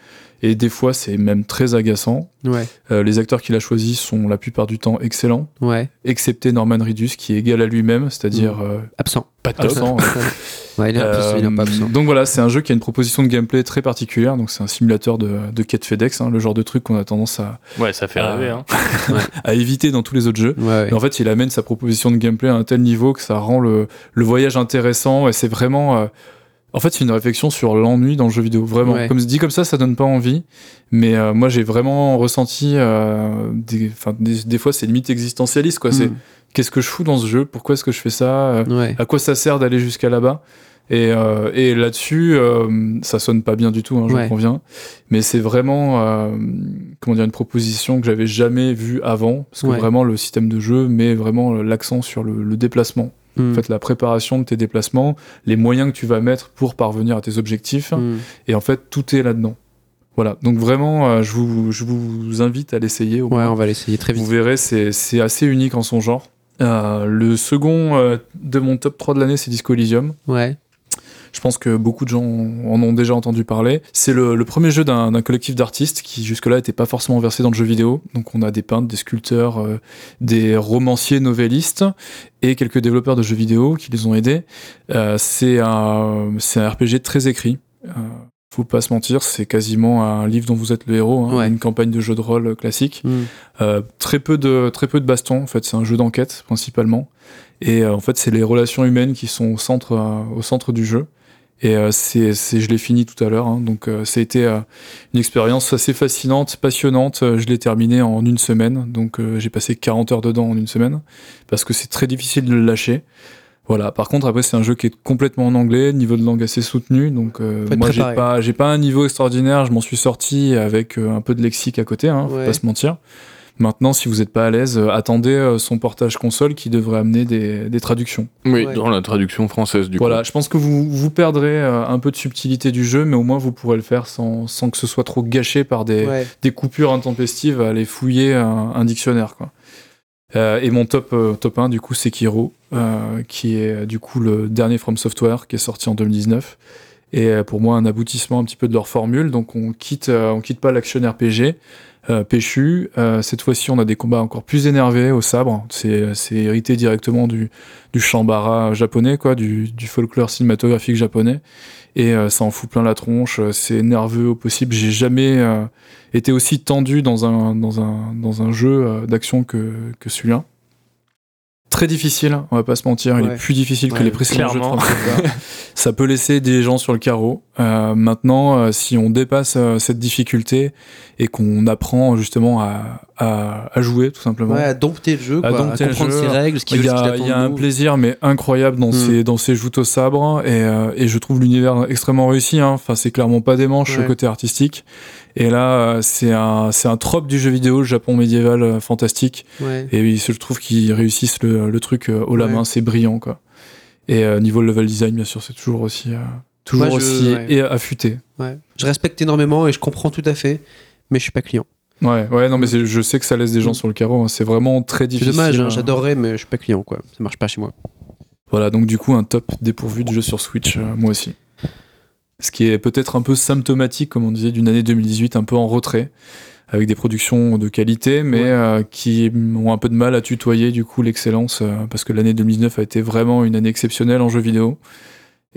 et des fois, c'est même très agaçant. Ouais, Euh, les acteurs qu'il a choisis sont la plupart du temps excellents, ouais. excepté Norman Reedus, qui est égal à lui-même, c'est-à-dire euh, Absent. pas top. absent, Ouais, il est il un peu Euh, absent. donc voilà, c'est un jeu qui a une proposition de gameplay très particulière. Donc c'est un simulateur de, de quête FedEx, hein, le genre de truc qu'on a tendance à, Ouais, ça fait rêver. Hein. à éviter dans tous les autres jeux. Ouais, ouais. Et en fait, il amène sa proposition de gameplay à un tel niveau que ça rend le, le voyage intéressant. Et c'est vraiment. euh, en fait, c'est une réflexion sur l'ennui dans le jeu vidéo. Vraiment. Ouais. Comme dit comme ça, ça donne pas envie. Mais euh, moi, j'ai vraiment ressenti. euh, des, des, des fois, c'est limite existentialiste. Quoi. C'est Mm. qu'est-ce que je fous dans ce jeu? Pourquoi est-ce que je fais ça? Euh, Ouais. à quoi ça sert d'aller jusqu'à là-bas? Et, euh, et là-dessus, euh, ça sonne pas bien du tout, hein, j'en Ouais. conviens. Mais c'est vraiment, euh, comment dire, une proposition que j'avais jamais vue avant, parce que vraiment le système de jeu met vraiment l'accent sur le, le déplacement. Mm. En fait, la préparation de tes déplacements, les moyens que tu vas mettre pour parvenir à tes objectifs, Mm. et en fait, tout est là-dedans. Voilà. Donc vraiment, euh, je vous, je vous invite à l'essayer. Ouais, on va l'essayer très Vous vite. verrez, c'est c'est assez unique en son genre. Euh, le second euh, de mon top 3 de l'année, c'est Disco Elysium. Ouais. Je pense que beaucoup de gens en ont déjà entendu parler. C'est le, le premier jeu d'un collectif d'artistes qui jusque-là n'était pas forcément versé dans le jeu vidéo. Donc on a des peintres, des sculpteurs, euh, des romanciers novellistes et quelques développeurs de jeux vidéo qui les ont aidés. Euh, c'est un, c'est un RPG très écrit. Euh, faut pas se mentir, c'est quasiment un livre dont vous êtes le héros, hein, Ouais. une campagne de jeu de rôle classique. Mm. Euh, très peu de très peu de baston en fait c'est un jeu d'enquête principalement et euh, en fait c'est les relations humaines qui sont au centre euh, au centre du jeu et euh, c'est c'est- je l'ai fini tout à l'heure hein, donc euh, ça a été euh, une expérience assez fascinante passionnante. Je l'ai terminé en une semaine. Donc euh, j'ai passé 40 heures dedans en une semaine. Parce que c'est très difficile de le lâcher. Voilà. Par contre après c'est un jeu qui est complètement en anglais niveau de langue assez soutenu. Donc euh, moi j'ai pas j'ai pas un niveau extraordinaire. Je m'en suis sorti avec euh, un peu de lexique à côté hein, faut Ouais. pas se mentir Maintenant, si vous n'êtes pas à l'aise, euh, attendez euh, son portage console qui devrait amener des, des traductions. Oui, Ouais. dans la traduction française, du voilà, coup. je pense que vous, vous perdrez euh, un peu de subtilité du jeu, mais au moins vous pourrez le faire sans, sans que ce soit trop gâché par des, Ouais. des coupures intempestives à aller fouiller un, un dictionnaire. Quoi. Euh, et mon top, euh, top 1, du coup, c'est Kiro, euh, qui est du coup le dernier From Software qui est sorti en 2019. Et pour moi, un aboutissement un petit peu de leur formule. Donc on quitte, euh, on quitte pas l'action RPG. Euh, péchu. Euh, cette fois-ci, on a des combats encore plus énervés au sabre. C'est c'est hérité directement du, du shambara japonais, quoi, du, folklore cinématographique japonais. Et euh, ça en fout plein la tronche. euh, C'est nerveux au possible. J'ai jamais euh, été aussi tendu dans un, dans un, dans un jeu euh, d'action que, que celui-là. Très difficile, on va pas se mentir. Il est plus difficile que les précédents jeux de ça peut laisser des gens sur le carreau. Euh, maintenant, euh, si on dépasse euh, cette difficulté et qu'on apprend justement à, à, à jouer, tout simplement. Ouais, à dompter le jeu, À quoi, à, dompter le comprendre jeu. ses règles, ce Il y a, attend il y a de un plaisir mais incroyable dans Mm. ces dans ces joutes au sabre et, euh, et je trouve l'univers extrêmement réussi. Hein. Enfin, c'est clairement pas des manches Ouais. côté artistique. Et là, euh, c'est un c'est un trope du jeu vidéo, le Japon médiéval euh, fantastique. Ouais. Et je trouve qu'ils réussissent le, le truc euh, haut la Ouais. main, c'est brillant quoi. Et niveau level design, bien sûr, c'est toujours aussi toujours Moi, je- aussi et affûté. Je respecte énormément et je comprends tout à fait, mais je suis pas client. Ouais, ouais, non, mais c'est- je sais que ça laisse des gens Mm. sur le carreau. hein. C'est vraiment très C'est difficile. dommage, hein, j'adorerais, mais je suis pas client, quoi. Ça marche pas chez moi. Voilà, donc du coup, un top dépourvu de jeu sur Switch, euh, moi aussi. Ce qui est peut-être un peu symptomatique, comme on disait, d'une année 2018 un peu en retrait, avec des productions de qualité, mais Ouais. euh, qui ont un peu de mal à tutoyer du coup l'excellence, euh, parce que l'année 2019 a été vraiment une année exceptionnelle en jeu vidéo.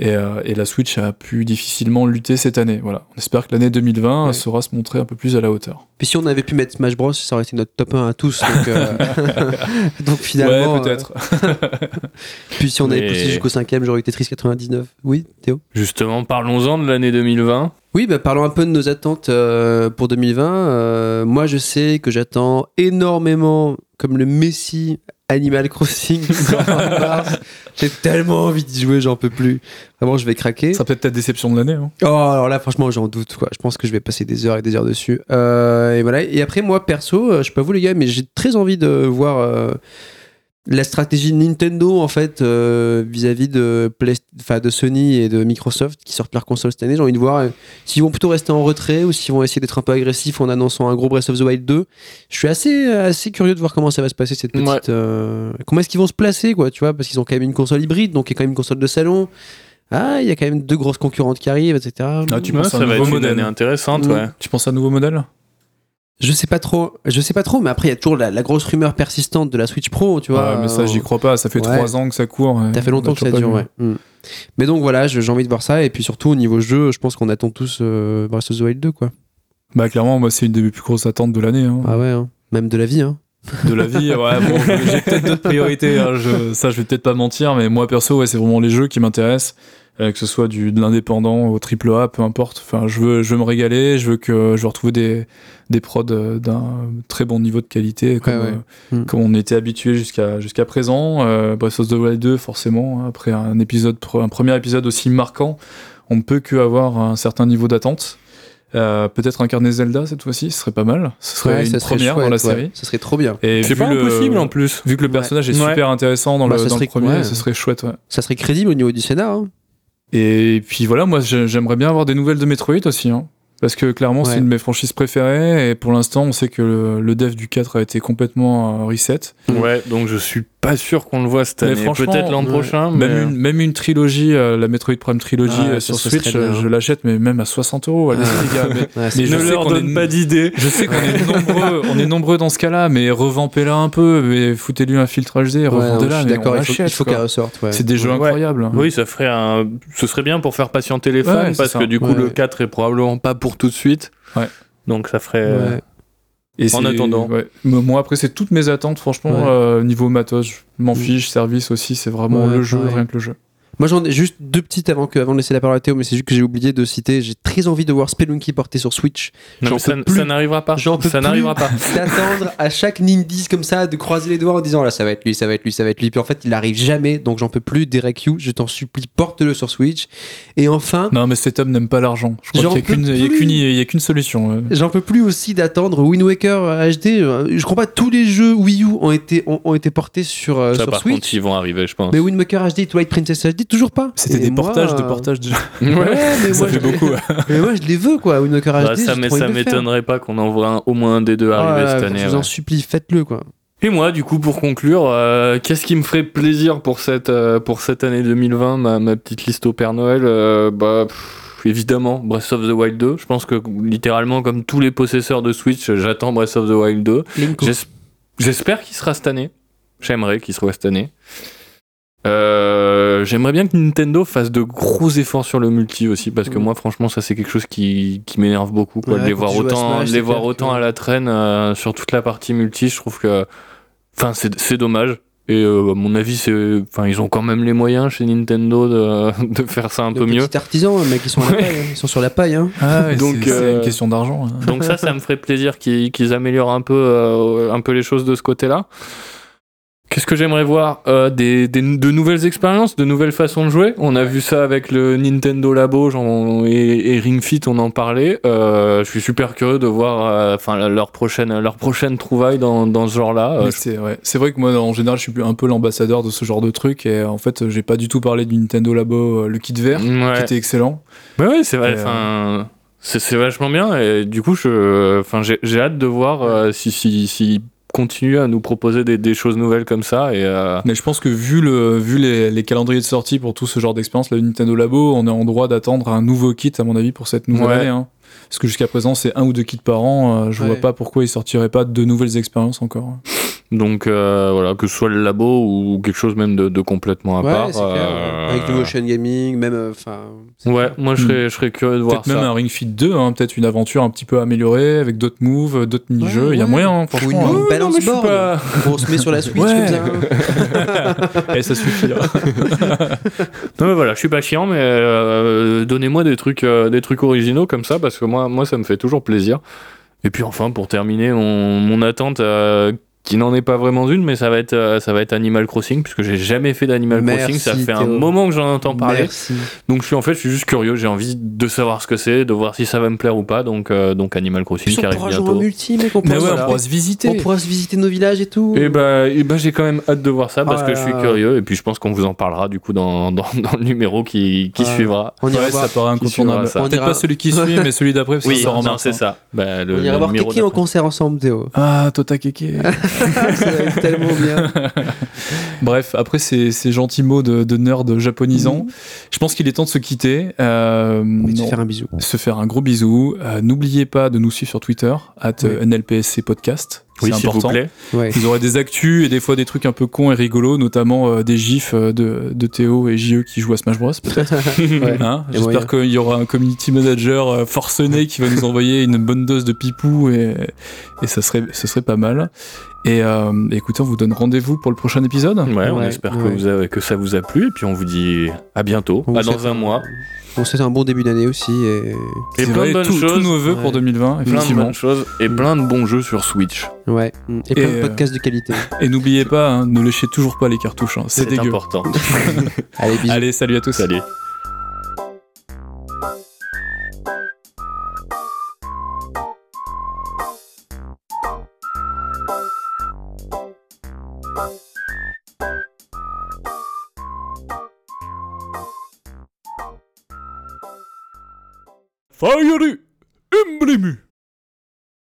Et, euh, et la Switch a pu difficilement lutter cette année. Voilà. On espère que l'année 2020 Ouais. saura se montrer un peu plus à la hauteur. Puis si on avait pu mettre Smash Bros, ça aurait été notre top 1 à tous. Donc, euh, donc finalement. ouais, peut-être. euh, puis si on avait Mais- poussé jusqu'au 5ème, j'aurais eu Tetris 99. Oui, Théo? Justement, parlons-en de l'année 2020. Oui, bah, parlons un peu de nos attentes euh, pour 2020. Euh, moi, je sais que j'attends énormément, comme le Messi Animal Crossing. J'ai tellement envie d'y jouer, j'en peux plus. Vraiment, je vais craquer. Ça sera peut-être ta déception de l'année. hein. Oh, alors là, franchement, j'en doute. Quoi. Je pense que je vais passer des heures et des heures dessus. Euh, et voilà. Et après, moi, perso, euh, je sais pas vous les gars, mais j'ai très envie de voir euh, la stratégie de Nintendo en fait euh, vis-à-vis de, Play- enfin, de Sony et de Microsoft qui sortent leur console cette année. J'ai envie de voir euh, s'ils vont plutôt rester en retrait ou s'ils vont essayer d'être un peu agressifs en annonçant un gros Breath of the Wild 2. Je suis assez, assez curieux de voir comment ça va se passer cette petite. Ouais. euh, comment est-ce qu'ils vont se placer, quoi, tu vois, parce qu'ils ont quand même une console hybride, donc il y a quand même une console de salon. Ah, il y a quand même deux grosses concurrentes qui arrivent, etc. Ah, tu Ouais, penses à ça un va nouveau être une modèle. année intéressante, Mm. ouais. Tu penses à un nouveau modèle? Je sais pas trop, je sais pas trop, mais après il y a toujours la, la grosse rumeur persistante de la Switch Pro, tu vois. Ouais, mais ça, j'y crois pas. Ça fait trois ans que ça court. Ça fait on longtemps que ça toujours dure, ouais. Mm. Mais donc voilà, j'ai envie de voir ça, et puis surtout au niveau jeu, je pense qu'on attend tous euh, Breath of the Wild 2, quoi. Bah, clairement, moi, c'est une des plus grosses attentes de l'année. hein. Ah ouais, hein. même de la vie, hein. de la vie. Ouais, bon, j'ai peut-être d'autres priorités. hein, je- ça, je vais peut-être pas mentir, mais moi perso, ouais, c'est vraiment les jeux qui m'intéressent. Euh, que ce soit du, de l'indépendant au triple A, peu importe. Enfin, je veux, je veux me régaler. Je veux que je veux retrouver des, des prods euh, d'un très bon niveau de qualité, comme, Ouais, ouais. euh, Mm. comme on était habitué jusqu'à jusqu'à présent. Euh, Breath of the Wild 2, forcément, hein, après un épisode, un premier épisode aussi marquant, on ne peut que avoir un certain niveau d'attente. Euh, Peut-être incarner Zelda cette fois-ci, ce serait pas mal. Ce serait Ouais, une ça serait première dans la ouais. série. Ça serait trop bien. Et C'est vu pas le- impossible en plus. Vu que le personnage est Ouais. super intéressant dans Bah, le, ça dans le premier, ouais. ce serait chouette. Ouais. Ça serait crédible au niveau du scénar. hein. Et puis voilà, moi j'ai- j'aimerais bien avoir des nouvelles de Metroid aussi. hein. Parce que clairement, Ouais. c'est une de mes franchises préférées. Et pour l'instant, on sait que le, le dev du 4 a été complètement euh, reset. Ouais, donc je suis pas sûr qu'on le voit cette Mais année. franchement, Peut-être l'an ouais. prochain, mais Même, une, même une trilogie, euh, la Metroid Prime Trilogy Ouais, euh, sur Switch, euh, je l'achète, mais même à 60 euros. Allez-y, les gars. Mais, Ouais, c'est mais je ne sais leur qu'on donne est- pas d'idée. je sais qu'on est nombreux, on est nombreux dans ce cas-là, mais revampez-la un peu, mais foutez-lui un filtre HD, revendez-la. je suis mais d'accord, il faut, faut qu'elle ressorte. ouais. C'est des jeux Ouais. incroyables. Oui, ça ferait un. Ce serait bien pour faire patienter les fans parce que du coup, le 4 est probablement pas pour tout de suite. Ouais. Donc ça ferait. euh, Ouais. Et En attendant. ouais. Moi, après, c'est toutes mes attentes, franchement, Ouais. euh, niveau matos, je m'en Mm. fiche, service aussi, c'est vraiment Ouais, le jeu, rien que le jeu. Moi j'en ai juste deux petites avant, que, avant de laisser la parole à Théo, mais c'est juste que j'ai oublié de citer. J'ai très envie de voir Spelunky porté sur Switch. Non, mais ça, peux plus. ça n'arrivera pas. J'en peux Ça plus n'arrivera pas. D'attendre à chaque Nindies comme ça, de croiser les doigts en disant là ça va être lui, ça va être lui, ça va être lui. Puis en fait il arrive jamais, donc j'en peux plus. Derek Yu, je t'en supplie, porte-le sur Switch. Et enfin, Non, mais cet homme n'aime pas l'argent. Je crois J'en qu'il n'y a peux qu'une- il y a plus. qu'une il y a qu'une solution. euh. J'en peux plus aussi d'attendre Wind Waker HD. Euh, Je crois pas tous les jeux Wii U ont été, ont, ont été portés sur, euh, Ça, sur par Switch. contre, ils vont arriver, je pense. Mais Wind Waker HD, Twilight Princess HD, toujours pas. C'était des moi, portages, de euh, portages de... Ouais, mais Ça moi, fait je- beaucoup. mais moi je les veux quoi, Waker Bah, HD. ça m'étonnerait pas qu'on en voit un- au moins un des deux arriver Ah, cette année. Je vous en supplie, faites-le quoi. Et moi, du coup, pour conclure, euh, qu'est-ce qui me ferait plaisir pour cette, euh, pour cette année 2020, ma, ma petite liste au Père Noël euh, bah, pff, Évidemment, Breath of the Wild 2. Je pense que littéralement, comme tous les possesseurs de Switch, j'attends Breath of the Wild 2. Linko. J'es- J'espère qu'il sera cette année. J'aimerais qu'il soit cette année. Euh, J'aimerais bien que Nintendo fasse de gros efforts sur le multi aussi, parce que Mm. moi, franchement, ça c'est quelque chose qui, qui m'énerve beaucoup. Quoi, Ouais, de les voir autant, Smash, de c'est les voir autant que- à la traîne euh, sur toute la partie multi, je trouve que. Enfin, c'est c'est dommage. Et euh, à mon avis, c'est, enfin, ils ont quand même les moyens chez Nintendo de, de faire ça un peu mieux. petit artisan, mec, ils sont, à la Ouais. paille, hein. ils sont sur la paille. Hein. Ah, ouais, Donc, c'est c'est euh, une question d'argent. hein. Donc ça, ça me ferait plaisir qu'ils qu'ils améliorent un peu, euh, un peu les choses de ce côté-là. Qu'est-ce que j'aimerais voir Euh, des, des- De nouvelles expériences, de nouvelles façons de jouer? On a vu ça avec le Nintendo Labo j'en- et, et Ring Fit, on en parlait. Euh, je suis super curieux de voir euh, enfin, leur, prochaine, leur prochaine trouvaille dans, dans ce genre-là. Euh, Mais c'est ouais. Vrai que moi, en général, je suis un peu l'ambassadeur de ce genre de truc. Et en fait, j'ai pas du tout parlé du Nintendo Labo, euh, le kit vert, qui ouais. était excellent. Ouais, ouais, c'est vrai. Euh, Enfin, c'est vachement bien. Et du coup, je, enfin, j'ai j'ai hâte de voir euh, si, si, si continue à nous proposer des, des choses nouvelles comme ça. Et euh, Mais je pense que vu, le, vu les, les calendriers de sortie pour tout ce genre d'expérience, le Nintendo Labo, on est en droit d'attendre un nouveau kit, à mon avis, pour cette nouvelle Ouais. année. hein. Parce que jusqu'à présent, c'est un ou deux kits par an. euh, je Ouais. vois pas pourquoi ils sortiraient pas de nouvelles expériences encore. Donc euh, voilà, que ce soit le labo ou quelque chose même de, de complètement à Ouais, part. c'est clair. euh, Avec du motion gaming, même. euh, Enfin. Ouais, clair. moi je serais, je serais curieux de voir Peut-être même un Ring Fit 2, hein, peut-être une aventure un petit peu améliorée avec d'autres moves, d'autres mini-jeux. Ouais, Il y a moyen, hein, Ou une franchement. non, mais je suis balance board. pas- On se met sur la Switch Ouais. comme ça. Eh, ça suffit. hein. Non mais voilà, je suis pas chiant, mais euh, donnez-moi des trucs, euh, des trucs originaux comme ça parce que moi, moi ça me fait toujours plaisir. Et puis enfin, pour terminer, mon, mon attente, euh, qui n'en est pas vraiment une, mais ça va être, euh, ça va être Animal Crossing puisque j'ai jamais fait d'Animal Crossing. Ça fait un moment que j'en entends parler. Merci. Donc je suis en fait, je suis juste curieux. J'ai envie de savoir ce que c'est, de voir si ça va me plaire ou pas. Donc, euh, donc Animal Crossing qui on arrive bientôt. multi, mec. On Mais pourra, ouais, se- on pourra se visiter. on pourra se visiter nos villages et tout. Et bah, et bah j'ai quand même hâte de voir ça parce Ah que là je suis curieux et puis je pense qu'on vous en parlera du coup dans, dans, dans le numéro qui, qui Ah. suivra. on ira Ouais, voir. ça paraît incontournable. ça. On Peut-être ira- pas celui qui suit, mais celui d'après, parce que Oui, ça rend non, c'est ça. Bah, le, On ira voir Kiki en concert ensemble, Théo. Ah, Tota Keke. ça va être tellement bien. Bref, après ces, ces gentils mots de, de nerd japonisant, je pense qu'il est temps de se quitter. Euh, Et de non, faire un bisou. se faire un gros bisou. Euh, N'oubliez pas de nous suivre sur Twitter, at Oui. euh, NLPSC Podcast. Oui, C'est s'il vous important. plaît. Ouais. Vous aurez des actus et des fois des trucs un peu cons et rigolos, notamment euh, des gifs de, de Théo et JE qui jouent à Smash Bros. peut-être. Ouais. Hein. J'espère qu'il y aura un community manager euh, forcené qui va nous envoyer une bonne dose de pipou et, et ça serait, ce serait pas mal. Et euh, écoutez, on vous donne rendez-vous pour le prochain épisode. Ouais, on espère ouais. Que, vous avez- que ça vous a plu et puis on vous dit à bientôt, On à dans un mois. On souhaite un bon début d'année aussi. Et... Plein vrai, de bonnes tous- choses. tous nos Ouais. pour 2020, Plein de effectivement. bonnes choses et plein de bons jeux sur Switch. Ouais. Et plein Et, de euh, podcasts de qualité. Et n'oubliez pas, hein, ne léchez toujours pas les cartouches, hein, c'est dégueu. important. Allez, bisous. Allez, salut à tous. Salut. ファイアルエンブレム